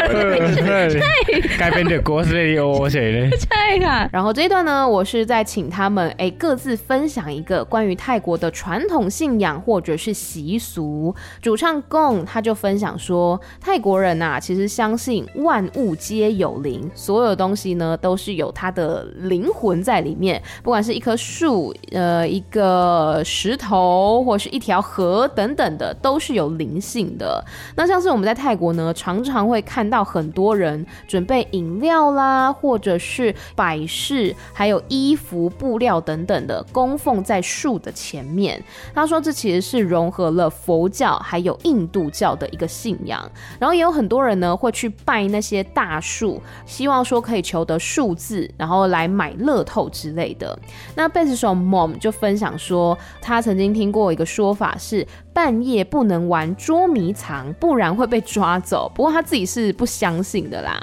[SPEAKER 6] ใช่กลายเป็น the ghost radio เฉยเลย
[SPEAKER 1] ใช่ค่ะ然后这一段呢我是在请他们哎各自分享一个关于泰国的传统信仰或者是习俗。主唱贡他就分享说泰国人啊其实相信万物皆有灵所有东西呢都是有它的灵魂在里面不管是一棵树呃一个石头或是一条河等等的都是有灵性的。那像是我们在泰国呢常常会看到很多人准备饮料啦或者是摆饰还有衣服布料等等的供奉在树的前面。他说这其实是融合了佛教还有印度教的一个信仰然后也有很多人呢会去拜那些大树希望说可以求得数字然后来买乐透之类的。那贝斯手 Mom 就分享说他曾经听过一个说法是半夜不能玩捉迷藏不然会被抓走。不过他自己是不相信的啦。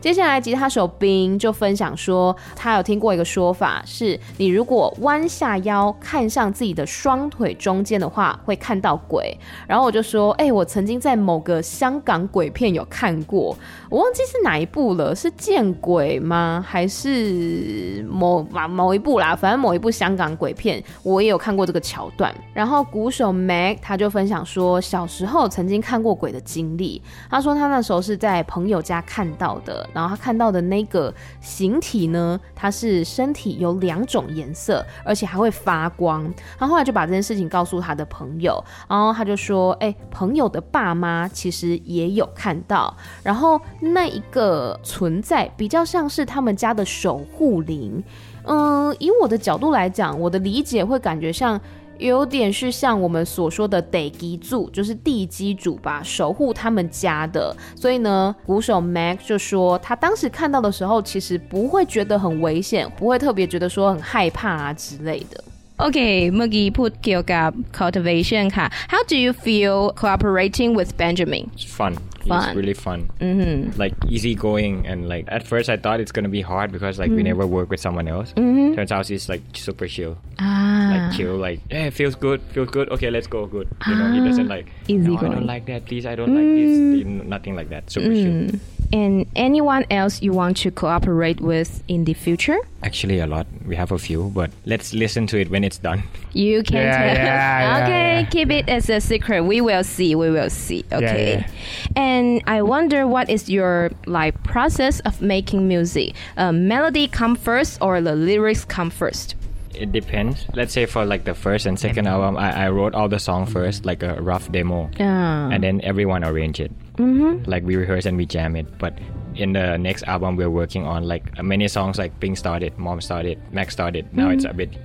[SPEAKER 1] 接下来吉他手冰就分享说，他有听过一个说法，是你如果弯下腰看向自己的双腿中间的话，会看到鬼。然后我就说，哎、我曾经在某个香港鬼片有看过，我忘记是哪一部了，是见鬼吗？还是某某一部啦？反正某一部香港鬼片，我也有看过这个桥段。然后鼓手 Mac 他就分享说，小时候曾经看过鬼的经历。他说他那时候是在朋友家看到的。然后他看到的那个形体呢，它是身体有两种颜色，而且还会发光。他后来就把这件事情告诉他的朋友，然后他就说：“哎，朋友的爸妈其实也有看到。然后那一个存在比较像是他们家的守护灵。嗯，以我的角度来讲，我的理解会感觉像。”有点是像我们所说的得基组，就是地基主吧，守护他们家的。所以呢，鼓手 Mac 就说，他当时看到的时候，其实不会觉得很危险，不会特别觉得说很害怕啊之类的。Okay, Muggy put Kyo Gab cultivation. How do you feel cooperating with Benjamin?
[SPEAKER 2] It's fun.
[SPEAKER 1] Fun.
[SPEAKER 2] It's really fun.
[SPEAKER 1] Mm-hmm.
[SPEAKER 2] Like easygoing and like at first I thought it's gonna be hard because like we mm-hmm. never work with someone else.
[SPEAKER 1] Mm-hmm.
[SPEAKER 2] Turns out he's like super chill.
[SPEAKER 1] อ่า
[SPEAKER 2] Like chill, like hey, feels good, feels good. Okay, let's go, good. You know, he ah. doesn't like. No, I don't like that. Please, I don't like this. Mm. Nothing like that. Super chill. Mm.
[SPEAKER 1] And anyone else you want to cooperate with in the future?
[SPEAKER 2] Actually, a lot. We have a few, but let's listen to it when it's done.
[SPEAKER 1] You can
[SPEAKER 6] Yeah,
[SPEAKER 1] tell.
[SPEAKER 6] yeah,
[SPEAKER 1] okay,
[SPEAKER 6] yeah, yeah.
[SPEAKER 1] keep it as a secret. We will see. We will see. Okay.
[SPEAKER 6] yeah.
[SPEAKER 1] And I wonder what is your like process of making music? Uh, melody come first or the lyrics come first?
[SPEAKER 2] It depends. Let's say for like the first and second album, I, I wrote all the song first, like a rough demo,
[SPEAKER 1] Yeah.
[SPEAKER 2] and then everyone arrange it. Mm-hmm. Like we rehearse and we jam it. But in the next album, we're working on like many songs. Like Pink started, Mom started, Max started. Now it's mm-hmm. a bit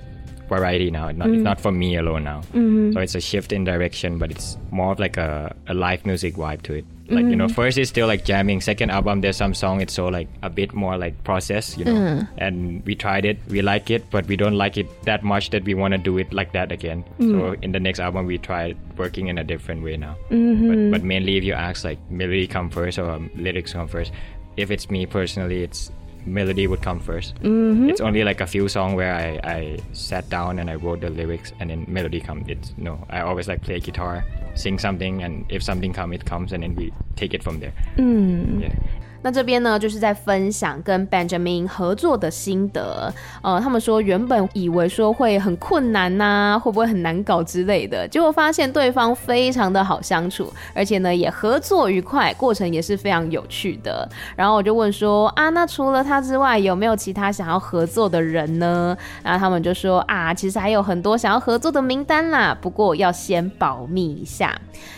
[SPEAKER 2] variety now. Not, It's not for me alone now. Mm-hmm. So it's a shift in direction, but it's more of like a, a live music vibe to it. Like you know, mm-hmm. first it's still like jamming. Second album, there's some song it's so like a bit more like process, you know. Uh-huh. And we tried it, we like it, but we don't like it that much that we want to do it like that again. So mm. in the next album, we tried working in a different way now. Mm-hmm. But, but mainly, if you ask like melody come first or um, lyrics come first, if it's me personally, it's melody would come 1st mm-hmm. It's only like a few songs where I, I sat down and I wrote the lyrics and then melody come. It's no, I always like play guitar, sing something, and if something come, it comes, and then we take it from there. Hmm. Yeah.
[SPEAKER 1] 那这边呢，就是在分享跟 Benjamin 合作的心得。呃，他们说原本以为说会很困难呐、会不会很难搞之类的，结果发现对方非常的好相处，而且呢也合作愉快，过程也是非常有趣的。然后我就问说啊，那除了他之外，有没有其他想要合作的人呢？然后他们就说啊，其实还有很多想要合作的名单啦，不过要先保密一下。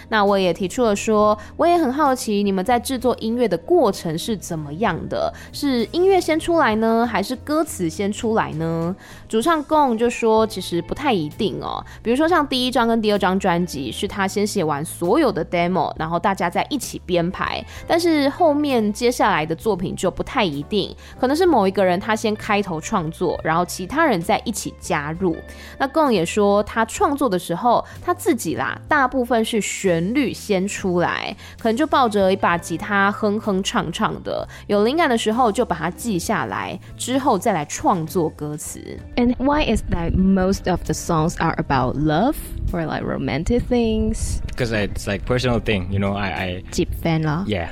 [SPEAKER 1] 那我也提出了说，我也很好奇你们在制作音乐的过程是怎么样的？是音乐先出来呢，还是歌词先出来呢？主唱贡就说，其实不太一定哦。比如说像第一张跟第二张专辑，是他先写完所有的 demo，然后大家再一起编排。但是后面接下来的作品就不太一定，可能是某一个人他先开头创作，然后其他人再一起加入。那贡也说，他创作的时候，他自己啦，大部分是旋律先出来，可能就抱着一把吉他哼哼唱唱的，有灵感的时候就把它记下来，之后再来创作歌词。And why is that most of the songs are about love or like romantic things?
[SPEAKER 2] Because it's like personal thing, you know. I, I
[SPEAKER 1] 接 fan 啦
[SPEAKER 2] ，yeah.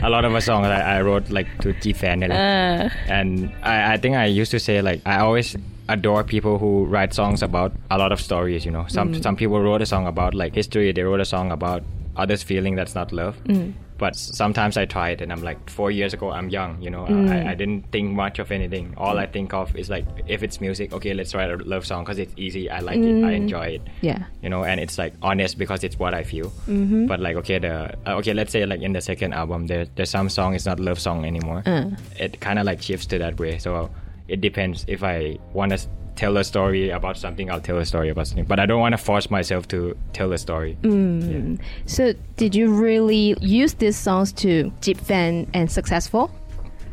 [SPEAKER 2] a lot of a songs I, I wrote like to fan, and I, I think I used to say like I always adore people who write songs about a lot of stories. You know, some mm. some people wrote a song about like history. They wrote a song about others feeling that's not love. Mm. But sometimes I try it, and I'm like, four years ago, I'm young. You know, I, mm. I didn't think much of anything. All I think of is like, if it's music, okay, let's write a love song because it's easy. I like it. I enjoy it
[SPEAKER 1] Yeah.
[SPEAKER 2] you know and it's like honest because it's what i feel mm-hmm. but like okay the uh, okay let's say like in the second album there there's some song it's not love song anymore uh. it kind of like shifts to that way so it depends. If I want to tell a story about something, I'll tell a story about something. But I don't want to force myself to tell a story. Mm. Yeah.
[SPEAKER 1] So, did you really use these songs to deep and successful?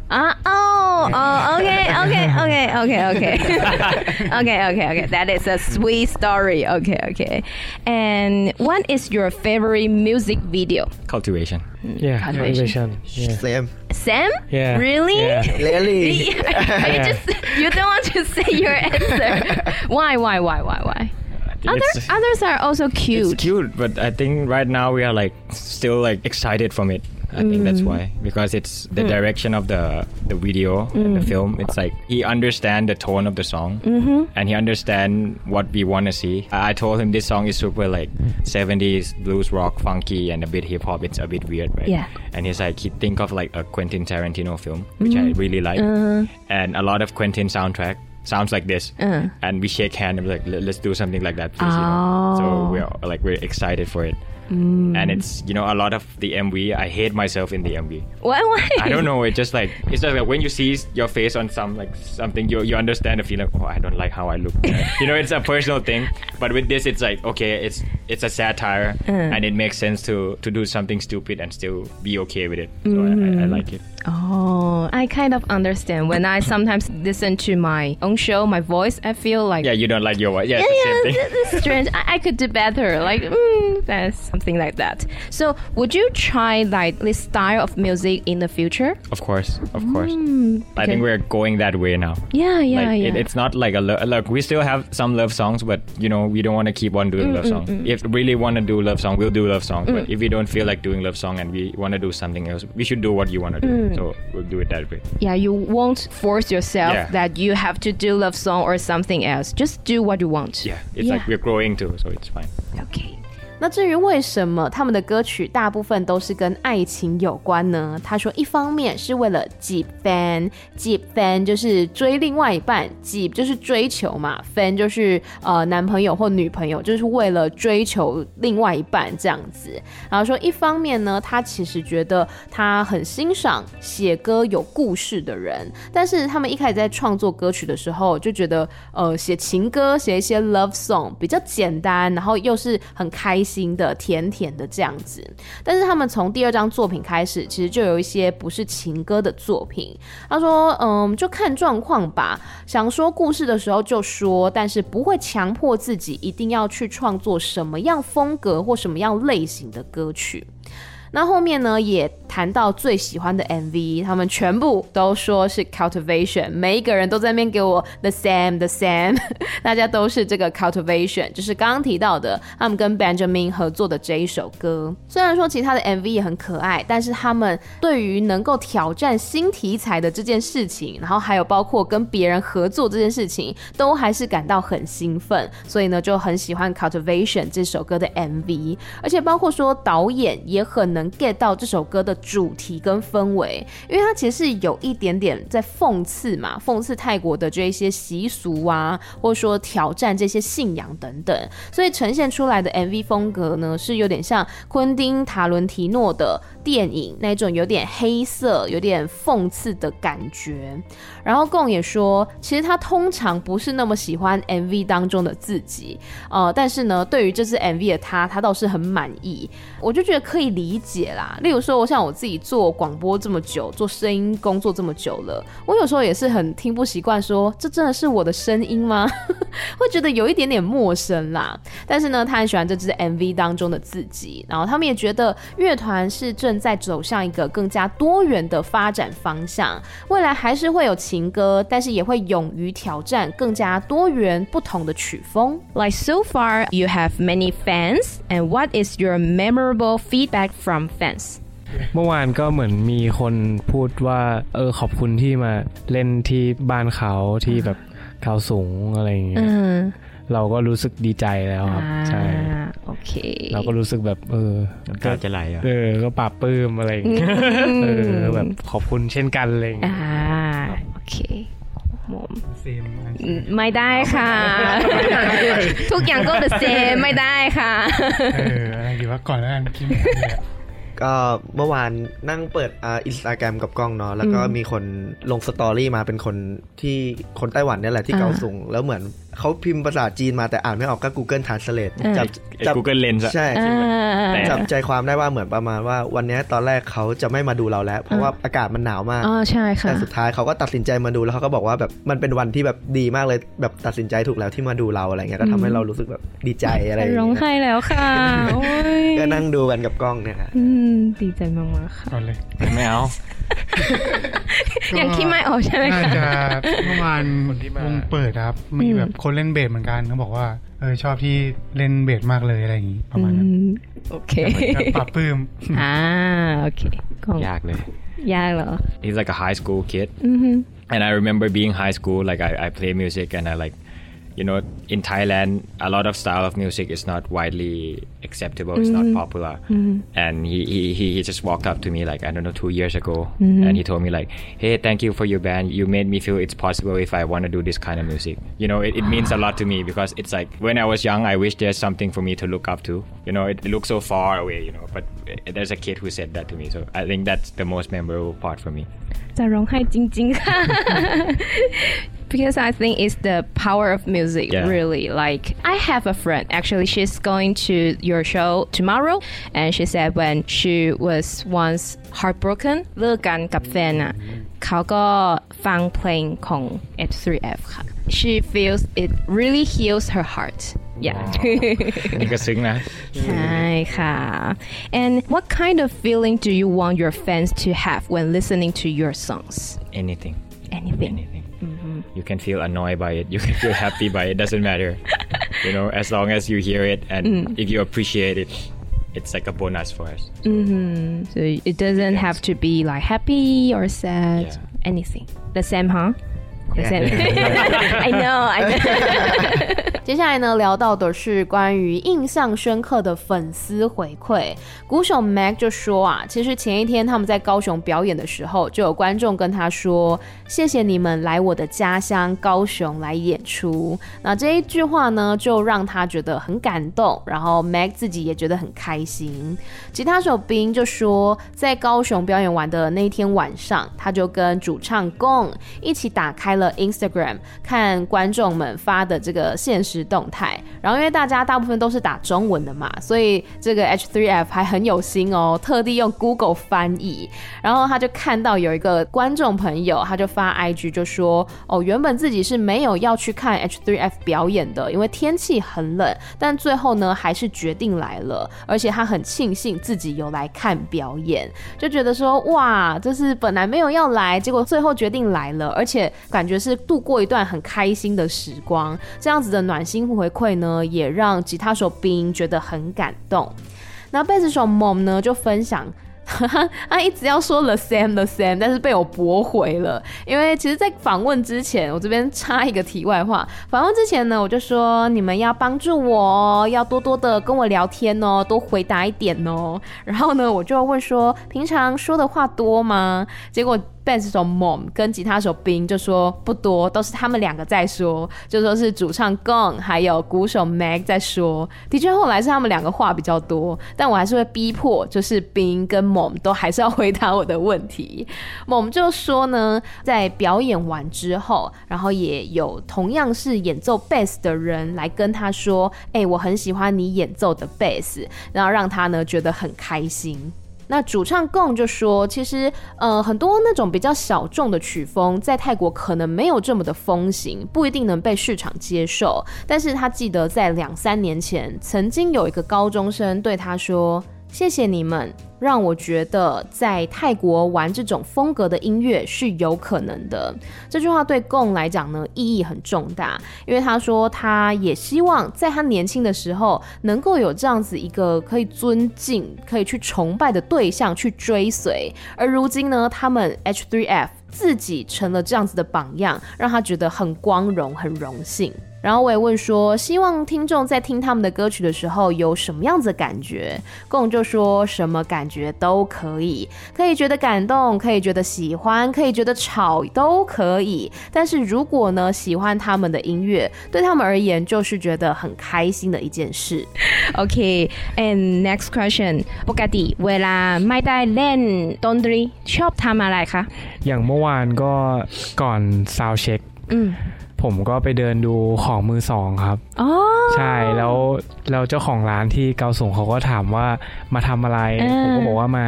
[SPEAKER 1] Uh, oh, oh, okay, okay, okay, okay, okay. okay, okay, okay. That is a sweet story. Okay, okay. And what is your favorite music video?
[SPEAKER 2] Cultivation.
[SPEAKER 6] Yeah,
[SPEAKER 1] cultivation.
[SPEAKER 6] cultivation. Yeah.
[SPEAKER 1] Sam?
[SPEAKER 6] Yeah.
[SPEAKER 1] Really?
[SPEAKER 6] Yeah.
[SPEAKER 5] really
[SPEAKER 1] you just you don't want to say your answer. why? Why? Why? Why? Why? Other, others are also cute.
[SPEAKER 2] It's cute, but I think right now we are like still like excited from it. I think that's mm. why because it's the hmm. direction of the the video and the mm. film. It's like he understand the tone of the song mm-hmm. and he understand what we want to see. I, I told him this song is super like 70s blues rock, funky, and a bit hip hop. It's a bit weird, right?
[SPEAKER 1] Yeah.
[SPEAKER 2] And he's like he think of like a Quentin Tarantino film, which I mm-hmm. really like, uh-huh. and a lot of Quentin soundtrack. Sounds like this, uh. and we shake hand and we're like, "Let- let's do something like that, please. you know? So oh. we're like we're excited for it, Mm. and it's you know a lot of the MV. I hate myself in the MV.
[SPEAKER 1] Why? Why?
[SPEAKER 2] I don't know. It just like it's just like when you see your face on some like something, you you understand the feeling. Oh, I don't like how I look. you know, it's a personal thing. But with this, it's like okay, it's it's a satire, uh. and it makes sense to to do something stupid and still be okay with it. So I, I, I mm. like it.
[SPEAKER 1] Oh, I kind of understand. When I sometimes listen to my own show, my voice, I feel like
[SPEAKER 2] Yeah, you don't like your voice. Yeah,
[SPEAKER 1] yeah,
[SPEAKER 2] it's the same
[SPEAKER 1] yeah, this is strange. I, I could do better. Like, mm, That's something like that. So, would you try like this style of music in the future?
[SPEAKER 2] Of course, of course.
[SPEAKER 1] Mm,
[SPEAKER 2] I think we're going that way now.
[SPEAKER 1] Yeah, yeah,
[SPEAKER 2] like,
[SPEAKER 1] yeah.
[SPEAKER 2] It, it's not like a lo- like we still have some love songs, but you know we don't want to keep on doing mm, love mm, songs. Mm. If we really want to do love song, we'll do love songs. But if we don't feel like doing love song and we want to do something else, we should do what you want to do. So we'll do it that way.
[SPEAKER 1] yeah, you won't force yourself
[SPEAKER 2] Yeah.
[SPEAKER 1] that you have to do love song or something else. Just do what you want.
[SPEAKER 2] Yeah, it's
[SPEAKER 1] Yeah.
[SPEAKER 2] like we're growing too, so it's fine.
[SPEAKER 1] OK，那至于为什么他们的歌曲大部分都是跟爱情有关呢？他说，一方面是为了 jeep fan，jeep fan 就是追另外一半，jeep 就是追求嘛，fan 就是呃男朋友或女朋友，就是为了追求另外一半这样子。然后说，一方面呢，他其实觉得他很欣赏写歌有故事的人，但是他们一开始在创作歌曲的时候，就觉得呃写情歌，写一些 love song 比较简单，然后又是很开心的、甜甜的这样子。但是他们从第二张作品开始，其实就有一些不是情歌的作品。他说，嗯，就看状况吧，想说故事的时候就说，但是不会强迫自己一定要去创作什么样风格或什么样类型的歌曲。那后面呢，也谈到最喜欢的 MV，他们全部都说是 Cultivation，每一个人都在那边给我 the same the same，大家都是这个 Cultivation，就是刚刚提到的他们跟 Benjamin 合作的这一首歌。虽然说其他的 MV 也很可爱，但是他们对于能够挑战新题材的这件事情，然后还有包括跟别人合作这件事情，都还是感到很兴奋，所以呢就很喜欢 Cultivation 这首歌的 MV，而且包括说导演也很能 get 到这首歌的主题跟氛围，因为它其实是有一点点在讽刺嘛，讽刺泰国的这一些习俗啊，或者说挑战这些信仰等等，所以呈现出来的 MV 风格呢，是有点像昆汀塔伦提诺的电影那种有点黑色、有点讽刺的感觉。然后贡也说，其实他通常不是那么喜欢 MV 当中的自己，呃，但是呢，对于这支 MV 的他，他倒是很满意。我就觉得可以理解啦。例如说，我像我自己做广播这么久，做声音工作这么久了，我有时候也是很听不习惯，说这真的是我的声音吗？会觉得有一点点陌生啦。但是呢，他很喜欢这支 MV 当中的自己，然后他们也觉得乐团是正在走向一个更加多元的发展方向，未来还是会有情歌，但是也会勇于挑战更加多元不同的曲风。Like so far, you have many fans, and what is your memory? favorable feedback from fans
[SPEAKER 6] เมื่อวานก็เหมือนมีคนพูดว่า เออขอบคุณที่มาเล่นที่บ้านเขาที่แบบเขาสูงอะไรอย่างเงี้ยเราก็รู้สึกดีใจแล้วครับ ใช่
[SPEAKER 1] โอ
[SPEAKER 6] เค เราก็รู้สึกแบบ เออ
[SPEAKER 2] ก็จะไหล
[SPEAKER 6] เออ ก็ปราบปื้มอะไรอย่างเงี้ยเออแบบขอบคุณเช่นกันเลยอ่า
[SPEAKER 1] โอ
[SPEAKER 3] เคม
[SPEAKER 1] ม ไม่ได้ค่ะ ทุกอย่างก็ the same ไม่ได้ค่ะ
[SPEAKER 3] เอออะไรดีว่าก่อนแล้วกันคิดไม่ออกเลยอะ
[SPEAKER 5] ก็เมื่อวานนั่งเปิดอ่าอินสตาแกรมกับกล้องเนาะแล้วก็มีคนลงสตอรี่มาเป็นคนที่คนไต้หวันเนี่ยแหละที่
[SPEAKER 1] อ่า
[SPEAKER 5] เกาสุงแล้วเหมือน เขาพิมพ์ภาษาจีนมาแต่อ่านไม่ออกก็ Google Translate
[SPEAKER 1] อ่า
[SPEAKER 5] จับ
[SPEAKER 2] ไอ้
[SPEAKER 5] จับ
[SPEAKER 2] Google Lens อะ
[SPEAKER 5] ใช่
[SPEAKER 1] อ่า
[SPEAKER 5] จับใจความได้ว่าเหมือนประมาณว่าวันนี้ตอนแรกเขาจะไม่มาดูเราแล้ว เพราะว่าอากาศมันหนาวมาก
[SPEAKER 1] อ๋อใช่ค่ะ
[SPEAKER 5] แต่สุดท้ายเขาก็ตัดสินใจมาดูแล้วเขาก็บอกว่าแบบมันเป็นวันที่แบบดีมากเลยแบบตัดสินใจถูกแล้วที่มาดูเราอะไรเงี้ยก็ทำให้เรารู้สึกแบบดีใจอะไรอย่าง
[SPEAKER 1] ร้อง
[SPEAKER 5] เงี้ย
[SPEAKER 1] ไห้แล้วค่ะโอ้ย
[SPEAKER 5] ก็นั่งดูกันกับกล้องเนี่ยครับ
[SPEAKER 1] อืมดีใจมากๆค่ะ
[SPEAKER 3] ก่อนเลย
[SPEAKER 2] ไม่เอา
[SPEAKER 1] ยังคิดไม่ออกใช่ไหม
[SPEAKER 3] น่า
[SPEAKER 1] คะ
[SPEAKER 3] จะเมื่อวาน
[SPEAKER 6] คนที่มา
[SPEAKER 3] วงเปิดครับ มีแบบคนเล่นเบสเหมือนกันเขาบอกว่าเออชอบที่เล่นเบสมากเลยอะไรอย่างงี้ประมาณนั้น
[SPEAKER 1] อืมโอเค
[SPEAKER 3] ก็ปรับปลื้ม
[SPEAKER 1] อ่าโอเคก็
[SPEAKER 2] ยากเลย
[SPEAKER 1] ยากเหรอ
[SPEAKER 2] He's like a high school kid
[SPEAKER 1] อือฮึ
[SPEAKER 2] and I remember being high school like I, I play music and I like you know in Thailand a lot of style of music is not widely acceptable it's not mm-hmm. popular. Mm-hmm. And he, he he just walked up to me like I don't know two years ago. Mm-hmm. And he told me like hey thank you for your band. You made me feel it's possible if I want to do this kind of music. You know it, it means a lot to me because it's like when I was young I wish there's something for me to look up to. You know it, it looks so far away you know but eh, there's a kid who said that to me. So I think that's the most memorable part for me
[SPEAKER 1] จะร้องไห้จริงๆค่ะ because I think it's the power of music
[SPEAKER 2] Yeah.
[SPEAKER 1] really like I have a friend actually she's going to your show tomorrow and she said when she was once heartbroken เลิกกันกับแฟนอ่ะเขาก็ฟังเพลงของ F3F ค่ะ she feels it really heals her heart yeah
[SPEAKER 2] นี่ก็ซึ้งนะ
[SPEAKER 1] ใช่ค่ะ and what kind of feeling do you want your fans to have when listening to your songs
[SPEAKER 2] anything
[SPEAKER 1] anything
[SPEAKER 2] anything you can feel annoyed by it you can feel happy by it doesn't matter you know as long as you hear it and if you appreciate it it's like a bonus for us
[SPEAKER 1] so it doesn't have to be like happy or sad
[SPEAKER 2] Yeah.
[SPEAKER 1] anything the same huh the same I know I know 接下来呢，聊到的是关于印象深刻的粉丝回馈。鼓手 Mac 就说啊，其实前一天他们在高雄表演的时候，就有观众跟他说：“谢谢你们来我的家乡高雄来演出。”那这一句话呢，就让他觉得很感动，然后 Mac 自己也觉得很开心。吉他手 Bing 就说，在高雄表演完的那一天晚上，他就跟主唱 Gong 一起打开了 Instagram，看观众们发的这个现实动态。然后因为大家大部分都是打中文的嘛，所以这个 H3F 还很有心哦，特地用 Google 翻译。然后他就看到有一个观众朋友，他就发 IG 就说：“哦，原本自己是没有要去看 H3F 表演的，因为天气很冷，但最后呢还是决定来了，而且他很庆幸自己有来看表演，就觉得说哇，这是本来没有要来，结果最后决定来了，而且感觉得是度过一段很开心的时光，这样子的暖心回馈呢，也让吉他手 Bing 觉得很感动。那贝斯手 Mom 呢就分享。他一直要说 the same the same，但是被我驳回了。因为其实，在访问之前，我这边插一个题外话。访问之前呢，我就说你们要帮助我，要多多的跟我聊天哦，多回答一点哦。然后呢，我就问说，平常说的话多吗？结果。贝斯手 Mom 跟吉他手 bin 就说不多，都是他们两个在说，就说是主唱 Gong 还有鼓手 mag 在说。的确，后来是他们两个话比较多，但我还是会逼迫，就是 bin 跟 Mom 都还是要回答我的问题。Mom 就说呢，在表演完之后，然后也有同样是演奏贝斯的人来跟他说：“哎、我很喜欢你演奏的贝斯，然后让他呢觉得很开心。”那主唱贡就说，其实呃很多那种比较小众的曲风，在泰国可能没有这么的风行，不一定能被市场接受。但是他记得在两三年前，曾经有一个高中生对他说。谢谢你们，让我觉得在泰国玩这种风格的音乐是有可能的。这句话对 Gong 来讲呢，意义很重大，因为他说他也希望在他年轻的时候能够有这样子一个可以尊敬、可以去崇拜的对象去追随。而如今呢，他们 H3F 自己成了这样子的榜样，让他觉得很光荣、很荣幸。然后我也问说，希望听众在听他们的歌曲的时候有什么样子的感觉？Gong 就说什么感觉都可以，可以觉得感动，可以觉得喜欢，可以觉得吵都可以。但是如果呢，喜欢他们的音乐，对他们而言就是觉得很开心的一件事。OK，and、okay, next question，ปกติเวลาไม่ได้เล่นดนตรีชอบทำอะไรคะ
[SPEAKER 6] อย่างเมื่อวานก็ก่อนซาวด์เช็คอืม ผมก็ไปเดินดูของมือสองครับอ๋อใช่แล้วแล้วเจ้าของร้านที่เกาส่งเขาก็ถามว่ามาทำอะไร ผมก็บอกว่ามา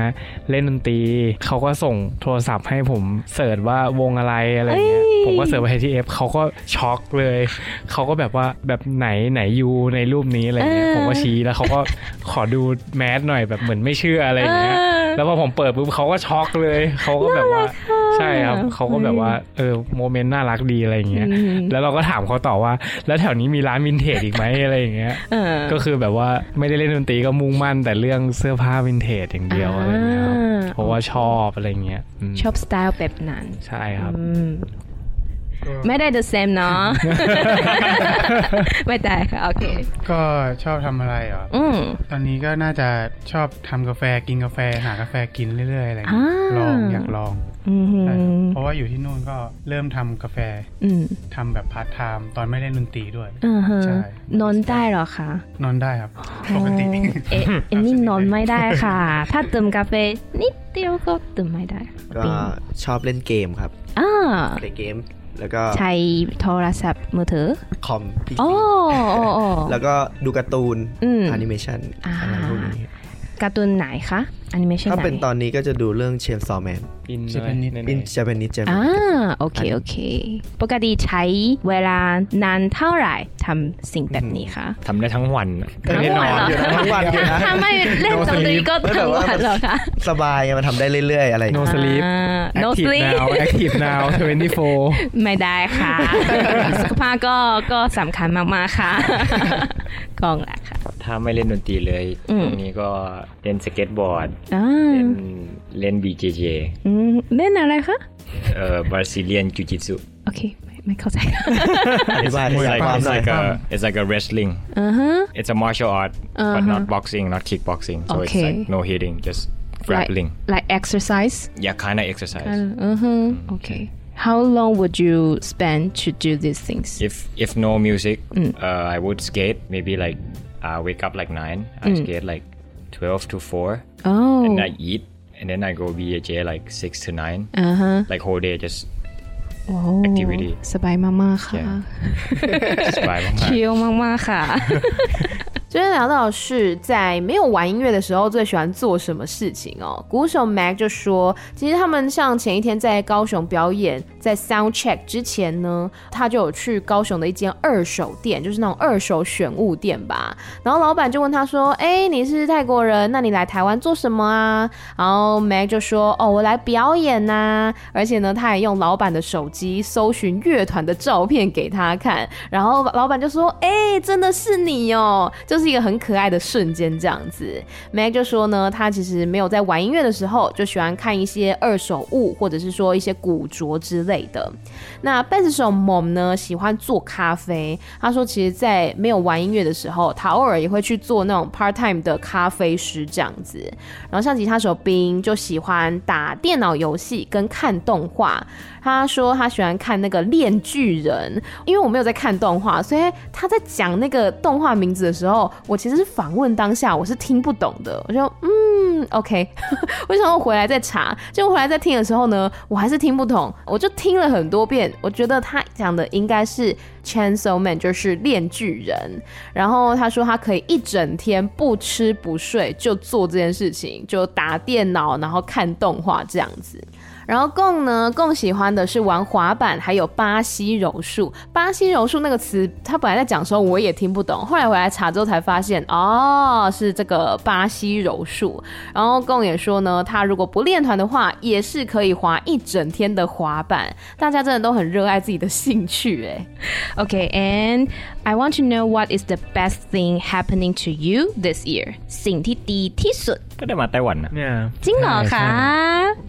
[SPEAKER 6] เล่นดนตรี เขาก็ส่งโทรศัพท์ให้ผมเสิร์ชว่าวงอะไรอะไรเงี้ยผมก็เสิร์ชไปที่เอฟเขาก็ช็อกเลย เขาก็แบบว่าแบบไหนไหนยูในรูปนี้อะไรเงี้ยผมก็ชี้แล้วเขาก็ขอดูแมสหน่อยแบบเหมือนไม่เชื่ออะไรเงี้ยแล้วพอผมเปิดปุ๊บเขาก็ช็อกเลย เขาก็แบบว่า ใช่ครับเขาก็แบบว่าเออโมเมนต์น่ารักดีอะไรเงี้ยแล้วเราก็ถามเขาต่อว่า แล้วแถวนี้มีร้านวินเทจอีกไหมอะไรอย่างเงี้ยก็คือแบบว่าไม่ได้เล่นดนตรีก็มุ่งมั่น แต่เรื่องเสื้อผ้าวินเทจอย่างเดียวอะไรเงี้ยเพราะว่าชอบอะไรเงี้ย
[SPEAKER 1] ชอบสไตล์แบบนั้น
[SPEAKER 6] ใช่ครับ
[SPEAKER 1] ไม่ได้ the same เนาะไม่ได้ค่ะ โอเค
[SPEAKER 3] ก็ชอบทำอะไรอะตอนนี้ก็น่าจะชอบทำกาแฟกินกาแฟหากาแฟกินเรื่อยๆอะไรลองอยากลองเพราะว่าอยู่ที่นู่นก็เริ่มทำกาแฟทำแบบพาร์ทไทม์ตอนไม่เล่นดนตรีด้วย
[SPEAKER 1] ใช่นอนได้หรอคะ
[SPEAKER 3] นอนได้ครับปกติ
[SPEAKER 1] เอ๊ะนี่นอนไม่ได้ค่ะ ถ้าดื่มกาแฟนิดเดียวก็ดื่มไม่ได้
[SPEAKER 5] ก็ชอบเล่นเกมครับ
[SPEAKER 1] อ่า
[SPEAKER 5] เล่นเกม แล้วก็
[SPEAKER 1] ใช้โทรศัพท์มือถือ
[SPEAKER 5] คอมพีซีแล้วก็ดูการ์ตูนแอนิเมชันอะไรพวกนี้
[SPEAKER 1] การ์ตูนไหนคะ อนิเมชัน
[SPEAKER 5] ถ้าเป็นตอนนี้ก็จะดูเรื่องเชนซอแมน
[SPEAKER 6] อิน
[SPEAKER 3] จะเป็นนิด
[SPEAKER 5] อินจะเป็นนิดจะ
[SPEAKER 1] อ่าโอเคโอเค ปกติใช้เวลานานเท่าไหร่ทำสิ่งแบบนี้คะ
[SPEAKER 2] ทำได้ทั้งวัน
[SPEAKER 1] ทั้งวันเหรอ
[SPEAKER 5] ทั้งวันอยู่นะ
[SPEAKER 1] ถ้าไม่เล่นดนตรีก็ทั้งวันเหรอคะ
[SPEAKER 5] สบายมันทำได้เรื่อยๆ อะไรอย่าง
[SPEAKER 6] โน
[SPEAKER 5] เงี้ย
[SPEAKER 6] สลีป
[SPEAKER 1] no
[SPEAKER 6] แอคทีฟ
[SPEAKER 1] sleep
[SPEAKER 6] นาวแอคทีฟนาว24
[SPEAKER 1] ไม่ได้ค่ะ สุขภาพก็ก็สำคัญมากๆค่ะกองแหละค่ะ
[SPEAKER 2] ถ้าไม่เล่นดนตรีเลย
[SPEAKER 1] อืม
[SPEAKER 2] ตรงนี้ก็เล่นสเก็ตบอร์ด
[SPEAKER 1] อ่า
[SPEAKER 2] เล่นเล่น BJJ
[SPEAKER 1] อืมเล่นอะไรคะ
[SPEAKER 2] เอ่อบราซิเลียนจูจิตสุ
[SPEAKER 1] โอเค ไม่ไม่เข้าใจ
[SPEAKER 5] อธิบาย
[SPEAKER 2] It's
[SPEAKER 5] ขยาย
[SPEAKER 2] like
[SPEAKER 5] ความ
[SPEAKER 2] it's
[SPEAKER 5] หน่อย
[SPEAKER 2] like a it's like a wrestling
[SPEAKER 1] อือฮะ
[SPEAKER 2] it's a martial art but not boxing not kickboxing so it's
[SPEAKER 1] Okay.
[SPEAKER 2] like no hitting just grappling
[SPEAKER 1] like like exercise
[SPEAKER 2] yeah kind of exercise
[SPEAKER 1] อือฮะโอเค how long would you spend to do these things
[SPEAKER 2] if if no music uh, I would skate maybe like I wake up like 9 I skate like 12 to 4
[SPEAKER 1] oh
[SPEAKER 2] and I eat and then I go BJJ like 6 to 9
[SPEAKER 1] อ่าฮะ
[SPEAKER 2] like whole day just
[SPEAKER 1] โอ้
[SPEAKER 2] activity
[SPEAKER 1] สบายมากๆค่ะ
[SPEAKER 2] Yeah. สบายมากๆ
[SPEAKER 1] chill มากๆค่ะ 今天聊到的是在没有玩音乐的时候最喜欢做什么事情哦。鼓手 Mac 就说，其实他们像前一天在高雄表演，在 Sound Check 之前呢，他就有去高雄的一间二手店，就是那种二手选物店吧。然后老板就问他说：“哎，你是泰国人，那你来台湾做什么啊？”然后 Mac 就说：“哦，我来表演呐。”而且呢，他也用老板的手机搜寻乐团的照片给他看。然后老板就说：“哎，真的是你哦！”就是一个很可爱的瞬间，这样子。Mac 就说呢，他其实没有在玩音乐的时候，就喜欢看一些二手物，或者是说一些古着之类的。那贝斯手 Mom 呢，喜欢做咖啡。他说，其实，在没有玩音乐的时候，他偶尔也会去做那种 part time 的咖啡师这样子。然后像吉他手兵就喜欢打电脑游戏跟看动画。他说他喜欢看那个《链锯人》，因为我没有在看动画，所以他在讲那个动画名字的时候，我其实是访问当下，我是听不懂的。我就嗯，OK，我想我回来再查，结果回来再听的时候呢，我还是听不懂。我就听了很多遍，我觉得他讲的应该是 Chainsaw Man，就是链巨人。然后他说他可以一整天不吃不睡就做这件事情，就打电脑，然后看动画这样子。然后贡呢，贡喜欢的是玩滑板，还有巴西柔术。巴西柔术那个词，他本来在讲的时候我也听不懂，后来回来查之后才发现，哦，是这个巴西柔术。然后贡也说呢，他如果不练团的话，也是可以滑一整天的滑板。大家真的都很热爱自己的兴趣，哎。，OK and I want to know what is the best thing happening to you this year？สิ่งที่ดีที่สุด
[SPEAKER 2] ก็ได้มาไต้หวันนะ
[SPEAKER 6] เนี่ย
[SPEAKER 1] จริงเหรอคะ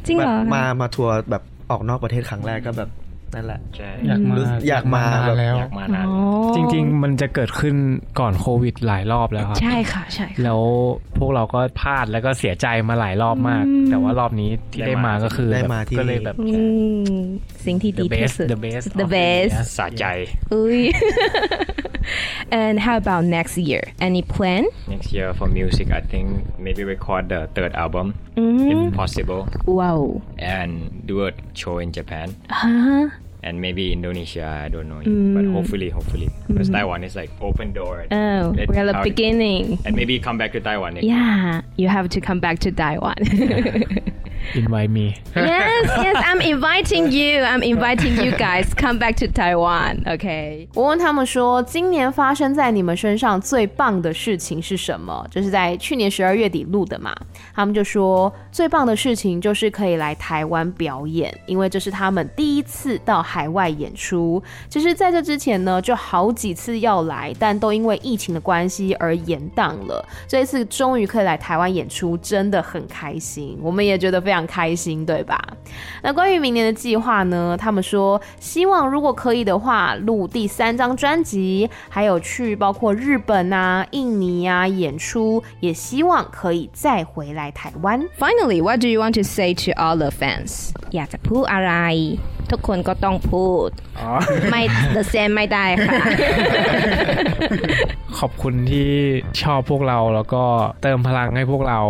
[SPEAKER 1] จริงเหรอ
[SPEAKER 5] มามาทัวร์แบบออกนอกประเทศครั้งแรกก็แบบ นั่นแหละ
[SPEAKER 2] ใช่
[SPEAKER 3] อยากมา
[SPEAKER 5] รู้สึกอยากมาแบบ
[SPEAKER 3] แล้ว
[SPEAKER 2] อยากมานาน
[SPEAKER 6] จริง ๆ มันจะเกิดขึ้นก่อนโควิดหลายรอบแล้วครับ
[SPEAKER 1] ใช่ค่ะใช่ค่ะ
[SPEAKER 6] แล้วพวกเราก็พลาดแล้วก็เสียใจมาหลายรอบมาก แต่ว่ารอบนี้ที่ได้มาก็คือ
[SPEAKER 5] ได้
[SPEAKER 6] แบบ
[SPEAKER 5] มาที่
[SPEAKER 6] ก็เลยแบบ
[SPEAKER 1] อืมสิ่งที่ดี
[SPEAKER 6] the
[SPEAKER 1] ที่
[SPEAKER 6] best
[SPEAKER 1] สุด
[SPEAKER 6] the best
[SPEAKER 1] the
[SPEAKER 6] of the
[SPEAKER 1] best
[SPEAKER 6] year
[SPEAKER 2] สะใจ
[SPEAKER 1] อุ้ย and how about next year any plan
[SPEAKER 2] next year for music I think maybe record the third album if possible
[SPEAKER 1] wow
[SPEAKER 2] and do a show in Japan
[SPEAKER 1] ฮะ
[SPEAKER 2] and maybe Indonesia I don't know. Yet, but hopefully hopefully. Because hmm. Taiwan is like open door.
[SPEAKER 1] Oh we're at
[SPEAKER 2] the
[SPEAKER 1] beginning.
[SPEAKER 2] And maybe come back to Taiwan.
[SPEAKER 1] Yeah you have to come back to Taiwan
[SPEAKER 6] invite me.
[SPEAKER 1] Yes yes I'm inviting you. I'm inviting you guys. Come back to Taiwan OK 我问他们说今年发生在你们身上最棒的事情是什么？就是在去年十二月底录的嘛。他们就说最棒的事情就是可以来台湾表演因为这是他们第一次到海外演出。其实在这之前呢就好几次要来但都因为疫情的关系而延宕了。这一次终于可以来台湾演出真的很开心。我们也觉得非常非常开心，对吧？那关于明年的计划呢？他们说希望如果可以的话，录第三张专辑，还有去包括日本啊、印尼啊演出，也希望可以再回来台湾。Finally, what do you want to say to all the fans? Yeah, the p o o r a r i ทุกคนก็ต้องพูด ไม่ the same ไม่ได้ค่ะ
[SPEAKER 6] ขอบคุณที่ชอบพวกเราแล้วก็เติมพลังให้พวกเรา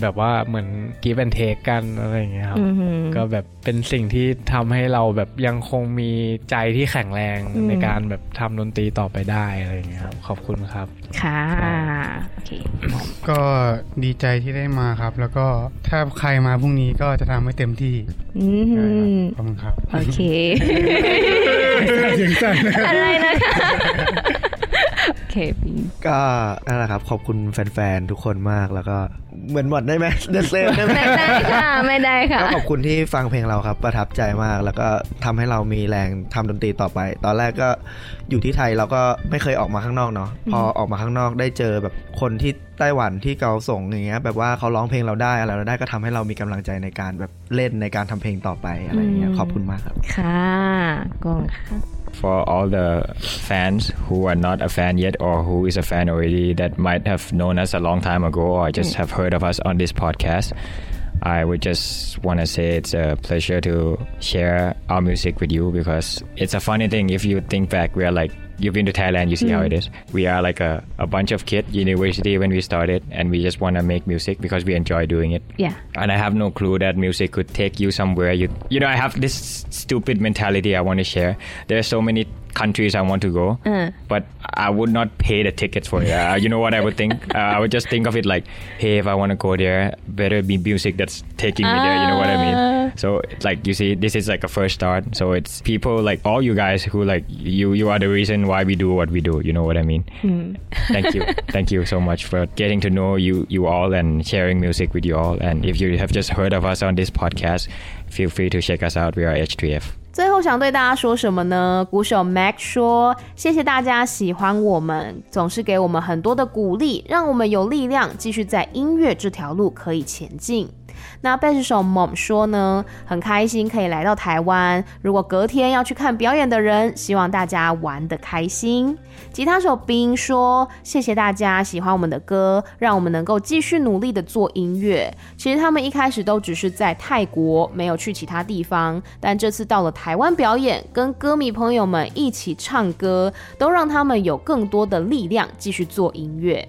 [SPEAKER 6] แบบว่าเหมือนกีบแอนเทคกันอะไรอย่างเงี้ยครับ ก็แบบเป็นสิ่งที่ทำให้เราแบบยังคงมีใจที่แข็งแรงในการแบบทำดนตรีต่อไปได้อะไรอย่างเงี้ยครับ ขอบคุณครับ
[SPEAKER 1] ค่ะโอเค
[SPEAKER 3] ก็ดีใจที่ได้มาครับ แล้วก็ถ้าใครมาพรุ่งนี้ก็จะทำให้เต็มที่ขอบคุณครับ
[SPEAKER 1] โอเค
[SPEAKER 3] เสียงสั่น
[SPEAKER 1] อะไรนะคะโอเค
[SPEAKER 5] ก็นั่นแหละครับ ขอบคุณแฟนๆ ทุกคนมากแล้วก็ เหมือนหมดได้ไหมเดนเซ
[SPEAKER 1] นได้ไหมไม่ได้ค่ะไม่ได้ค่ะ
[SPEAKER 5] ก็ขอบคุณที่ฟังเพลงเราครับ ประทับใจมากแล้วก็ทำให้เรามีแรงทำดนตรีต่อไป ตอนแรกก็อยู่ที่ไทยเราก็ไม่เคยออกมาข้างนอกเนาะพอออกมาข้างนอกได้เจอแบบคนที่ไต้หวันที่เกาส่งอย่างเงี้ยแบบว่าเขาร้องเพลงเราได้อะไรเราได้ก็ทำให้เรามีกำลังใจในการแบบเล่นในการทำเพลงต่อไปอะไรเงี้ยขอบคุณมากครับ
[SPEAKER 1] ค่ะกงค่ะ
[SPEAKER 2] for all the fans who are not a fan yet or who is a fan already that might have known us a long time ago or just mm. have heard of us on this podcast I would just want to say it's a pleasure to share our music with you because it's a funny thing. If you think back we are like you've been to Thailand, you see mm. how it is. We are like a, a bunch of kids university when we started, and we just want to make music because we enjoy doing it.
[SPEAKER 1] Yeah.
[SPEAKER 2] And I have no clue that music could take you somewhere. You you know, I have this stupid mentality I want to share. There are so many countries I want to go, uh. but I would not pay the tickets for it. Uh, you know what I would think? Uh, I would just think of it like, hey, if I want to go there, better be music that's taking me there. You know what I mean? Uh. So like you see, this is like a first start. So it's people like all you guys who like you. You are the reason why we do what we do. You know what I mean? Mm. Thank you, thank you so much for getting to know you you all and sharing music with you all. And if you have just heard of us on this podcast, feel free to check us out. We are H3F.
[SPEAKER 1] 最后想对大家说什么呢？鼓手 Mac 说：“谢谢大家喜欢我们，总是给我们很多的鼓励，让我们有力量继续在音乐这条路可以前进。”那贝斯手 Mom 说呢，很开心可以来到台湾。如果隔天要去看表演的人，希望大家玩得开心。吉他手冰说，谢谢大家喜欢我们的歌，让我们能够继续努力的做音乐。其实他们一开始都只是在泰国，没有去其他地方，但这次到了台台湾表演，跟歌迷朋友们一起唱歌，都让他们有更多的力量继续做音乐。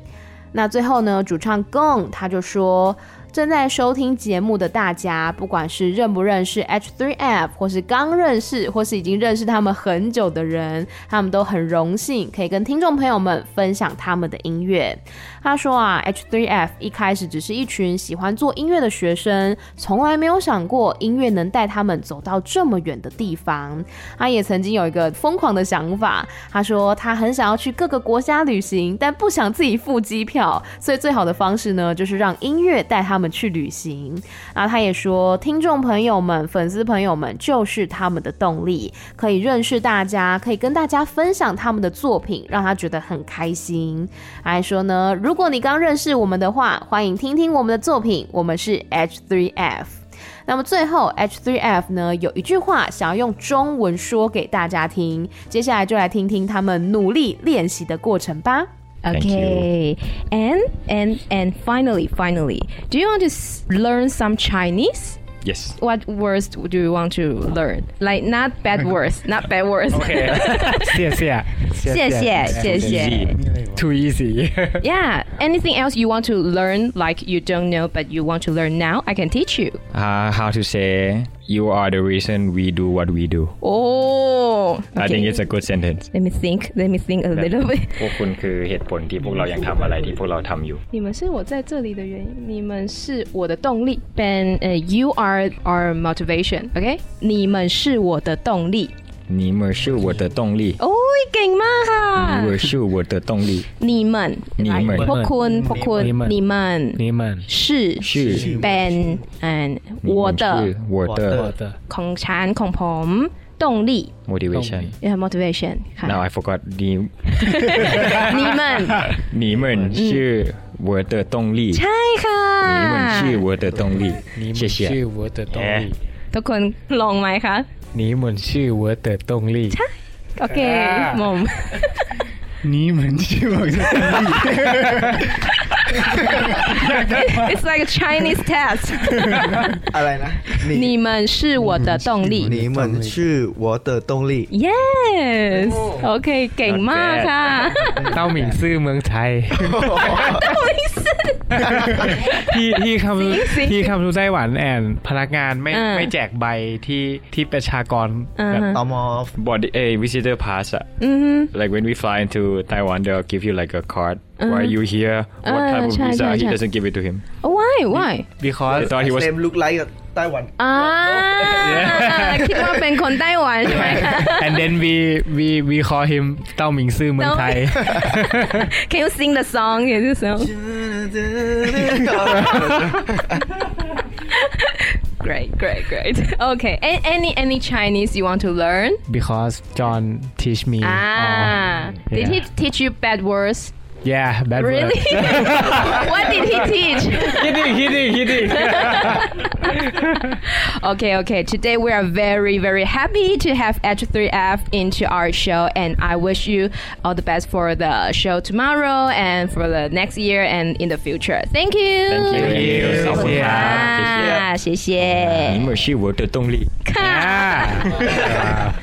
[SPEAKER 1] 那最后呢，主唱 Gong 他就说。正在收听节目的大家，不管是认不认识 H3F，或是刚认识，或是已经认识他们很久的人，他们都很荣幸可以跟听众朋友们分享他们的音乐。他说啊，H3F 一开始只是一群喜欢做音乐的学生，从来没有想过音乐能带他们走到这么远的地方。他也曾经有一个疯狂的想法，他说他很想要去各个国家旅行，但不想自己付机票，所以最好的方式呢，就是让音乐带他们。去旅行，然后他也说，听众朋友们、粉丝朋友们就是他们的动力，可以认识大家，可以跟大家分享他们的作品，让他觉得很开心。还说呢，如果你刚认识我们的话，欢迎听听我们的作品，我们是 H3F。那么最后，H3F 呢有一句话想要用中文说给大家听，接下来就来听听他们努力练习的过程吧。Okay, and and and finally, finally, do you want to learn some Chinese?
[SPEAKER 2] Yes.
[SPEAKER 1] What words do you want to learn? Like not bad words, not bad words.
[SPEAKER 2] Okay.
[SPEAKER 6] 谢谢，
[SPEAKER 1] 谢谢，谢谢。
[SPEAKER 6] Too easy.
[SPEAKER 1] yeah. Anything else you want to learn, like you don't know but you want to learn now? I can teach you.
[SPEAKER 2] Uh, how to say you are the reason we do what we do.
[SPEAKER 1] Oh,
[SPEAKER 2] okay. I think it's a good sentence.
[SPEAKER 1] Let me think. Let me think a little bit.
[SPEAKER 2] พวกคุณคือเหตุผลที่พวกเรายังทำอะไรที่พวกเราทำอยู่
[SPEAKER 1] 你们是我在这里的原因，你们是我的动力。Ben, uh, you are our motivation. Okay? 你们是我的动力。
[SPEAKER 2] 你们是我的动力。
[SPEAKER 1] 哦，劲嘛哈！
[SPEAKER 2] 你们是我的动力。
[SPEAKER 1] 你们，
[SPEAKER 2] 你们，
[SPEAKER 1] พวกคุณ，พวกคุณ，你们，
[SPEAKER 6] 你们
[SPEAKER 1] 是
[SPEAKER 2] 是
[SPEAKER 1] Ben and 我的
[SPEAKER 2] 我的
[SPEAKER 1] ของฉันของผม动力
[SPEAKER 2] motivation
[SPEAKER 1] yeah motivation
[SPEAKER 2] now I forgot 你
[SPEAKER 1] 你们
[SPEAKER 2] 你们是我的动力
[SPEAKER 1] ใช่ค่ะ
[SPEAKER 2] 你们是我的动力
[SPEAKER 6] 谢谢是我的动力
[SPEAKER 1] ทุกคนลองไหมคะ
[SPEAKER 6] 你们是我的动力
[SPEAKER 1] ใช่โอเคมอม
[SPEAKER 3] 你们是我的动力。
[SPEAKER 1] It's like a Chinese test。
[SPEAKER 5] อะไรนะ
[SPEAKER 1] 你们是我的动力。
[SPEAKER 5] 你们是我的动力。
[SPEAKER 1] Yes。OK，劲มากค่ะ
[SPEAKER 6] เต้าหมิงซื่อเมืองไทย
[SPEAKER 1] เต้าหมิงซื่อ
[SPEAKER 6] ที่ที่คำที่คำทูไต้หวันแอนพนักงานไม่ไม่แจกใบที่ที่ประชากร
[SPEAKER 5] แบบตม
[SPEAKER 2] body a visitor pass อะ like when we fly into Taiwan they'll give you like a card why are you here what type of visa he doesn't give it to him
[SPEAKER 1] why why
[SPEAKER 6] because
[SPEAKER 2] they thought he was
[SPEAKER 5] same look like ไต้หวัน
[SPEAKER 1] อ่าคิดว่าเป็นคนไต้หวันใช่ไหม
[SPEAKER 6] and then we we we call him เต้าหมิงซื่อเมืองไทย
[SPEAKER 1] Can you sing the song Can you sing Great, great, great. Okay. any any Chinese you want to learn?
[SPEAKER 6] Because John teach me.
[SPEAKER 1] Ah, yeah. did he teach you bad words?
[SPEAKER 6] Yeah, bad
[SPEAKER 1] really? what did he teach?
[SPEAKER 6] Kidding, kidding, kidding.
[SPEAKER 1] okay, okay. Today we are very, very happy to have H3F into our show, and I wish you all the best for the show tomorrow and for the next year and in the future. Thank you.
[SPEAKER 2] Thank you. Thank you.
[SPEAKER 1] 谢谢。啊，谢谢。
[SPEAKER 2] 你们是我的动力。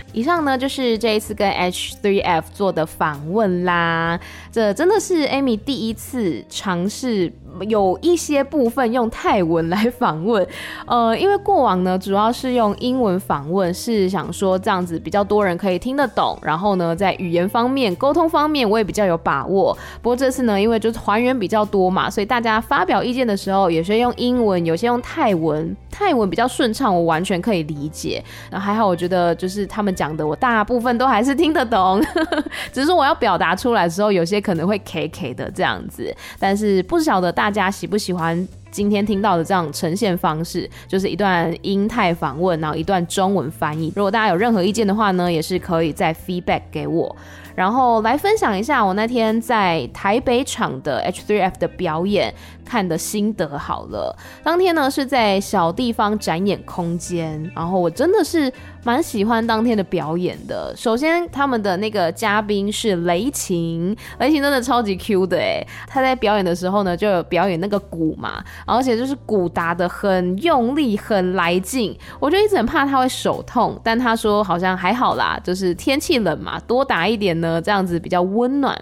[SPEAKER 1] 以上呢就是这一次跟 H3F 做的访问啦，这真的是 Amy 第一次尝试。有一些部分用泰文来访问，呃，因为过往呢主要是用英文访问，是想说这样子比较多人可以听得懂，然后呢在语言方面、沟通方面我也比较有把握。不过这次呢，因为就是还原比较多嘛，所以大家发表意见的时候，有些用英文，有些用泰文，泰文比较顺畅，我完全可以理解。然后还好，我觉得就是他们讲的，我大部分都还是听得懂，只是我要表达出来的时候，有些可能会 K K 的这样子，但是不晓得大。大家喜不喜欢今天听到的这样呈现方式？就是一段英泰访问，然后一段中文翻译。如果大家有任何意见的话呢，也是可以再 feedback 给我。然后来分享一下我那天在台北场的 H3F 的表演看的心得好了。当天呢是在小地方展演空间，然后我真的是蛮喜欢当天的表演的。首先他们的那个嘉宾是雷擎，雷擎真的超级 Q 的诶，他在表演的时候呢就有表演那个鼓嘛，而且就是鼓打得很用力，很来劲。我就一直很怕他会手痛，但他说好像还好啦，就是天气冷嘛，多打一点呢，这样子比较温暖。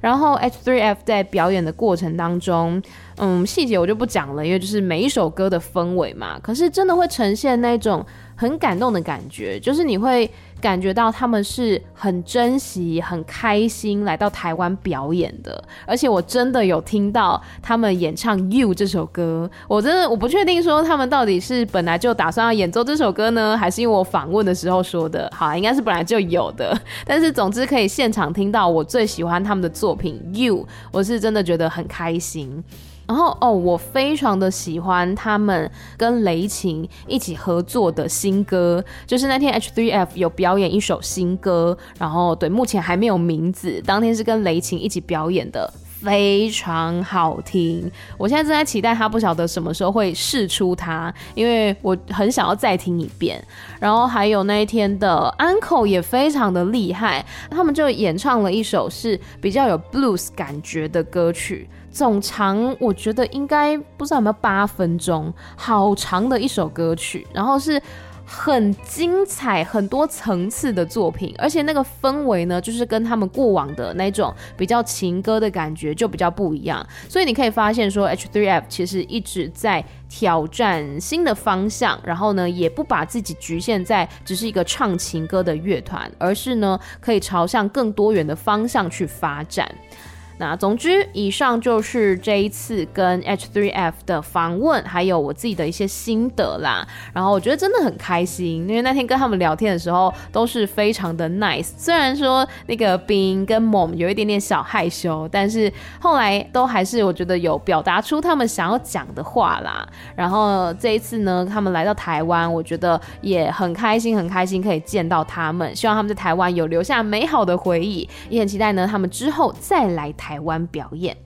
[SPEAKER 1] 然后 H3F 在表演的过程当中，嗯，细节我就不讲了，因为就是每一首歌的氛围嘛。可是真的会呈现那种很感动的感觉，就是你会感觉到他们是很珍惜、很开心来到台湾表演的。而且我真的有听到他们演唱《You》这首歌，我真的我不确定说他们到底是本来就打算要演奏这首歌呢，还是因为我访问的时候说的。好，应该是本来就有的。但是总之可以现场听到我最喜欢他们的作品《You》，我是真的觉得很开心。然后哦，我非常的喜欢他们跟雷琴一起合作的新歌，就是那天 H3F 有表演一首新歌，然后对，目前还没有名字，当天是跟雷琴一起表演的，非常好听。我现在正在期待他，不晓得什么时候会试出他，因为我很想要再听一遍。然后还有那一天的 Uncle 也非常的厉害，他们就演唱了一首是比较有 blues 感觉的歌曲。总长我觉得应该不知道有没有八分钟，好长的一首歌曲，然后是很精彩、很多层次的作品，而且那个氛围呢，就是跟他们过往的那种比较情歌的感觉就比较不一样。所以你可以发现说，H3F 其实一直在挑战新的方向，然后呢，也不把自己局限在只是一个唱情歌的乐团，而是呢，可以朝向更多元的方向去发展。那总之，以上就是这一次跟 H3F 的访问，还有我自己的一些心得啦。然后我觉得真的很开心，因为那天跟他们聊天的时候都是非常的 nice。虽然说那个冰跟 Mom 有一点点小害羞，但是后来都还是我觉得有表达出他们想要讲的话啦。然后这一次呢，他们来到台湾，我觉得也很开心，很开心可以见到他们。希望他们在台湾有留下美好的回忆，也很期待呢他们之后再来台。台湾表演。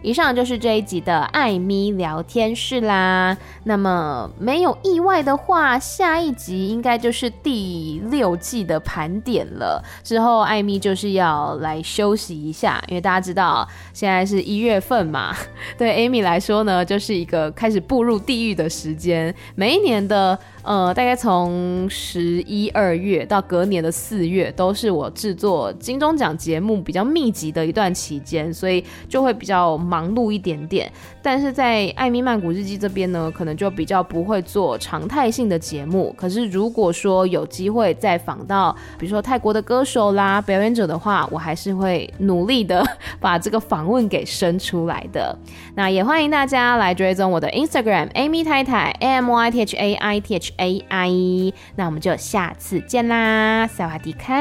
[SPEAKER 1] 以上就是这一集的艾咪聊天室啦。那么没有意外的话，下一集应该就是第六季的盘点了。之后艾咪就是要来休息一下，因为大家知道现在是一月份嘛，对 Amy 来说呢，就是一个开始步入地狱的时间。每一年的。呃，大概从十一二月到隔年的四月，都是我制作金钟奖节目比较密集的一段期间，所以就会比较忙碌一点点。但是在艾米曼谷日记这边呢，可能就比较不会做常态性的节目。可是如果说有机会再访到，比如说泰国的歌手啦、表演者的话，我还是会努力的把这个访问给生出来的。那也欢迎大家来追踪我的 Instagram Amy 太太 A M Y T H A I T H。AI，那我们就下次见啦，萨瓦迪卡。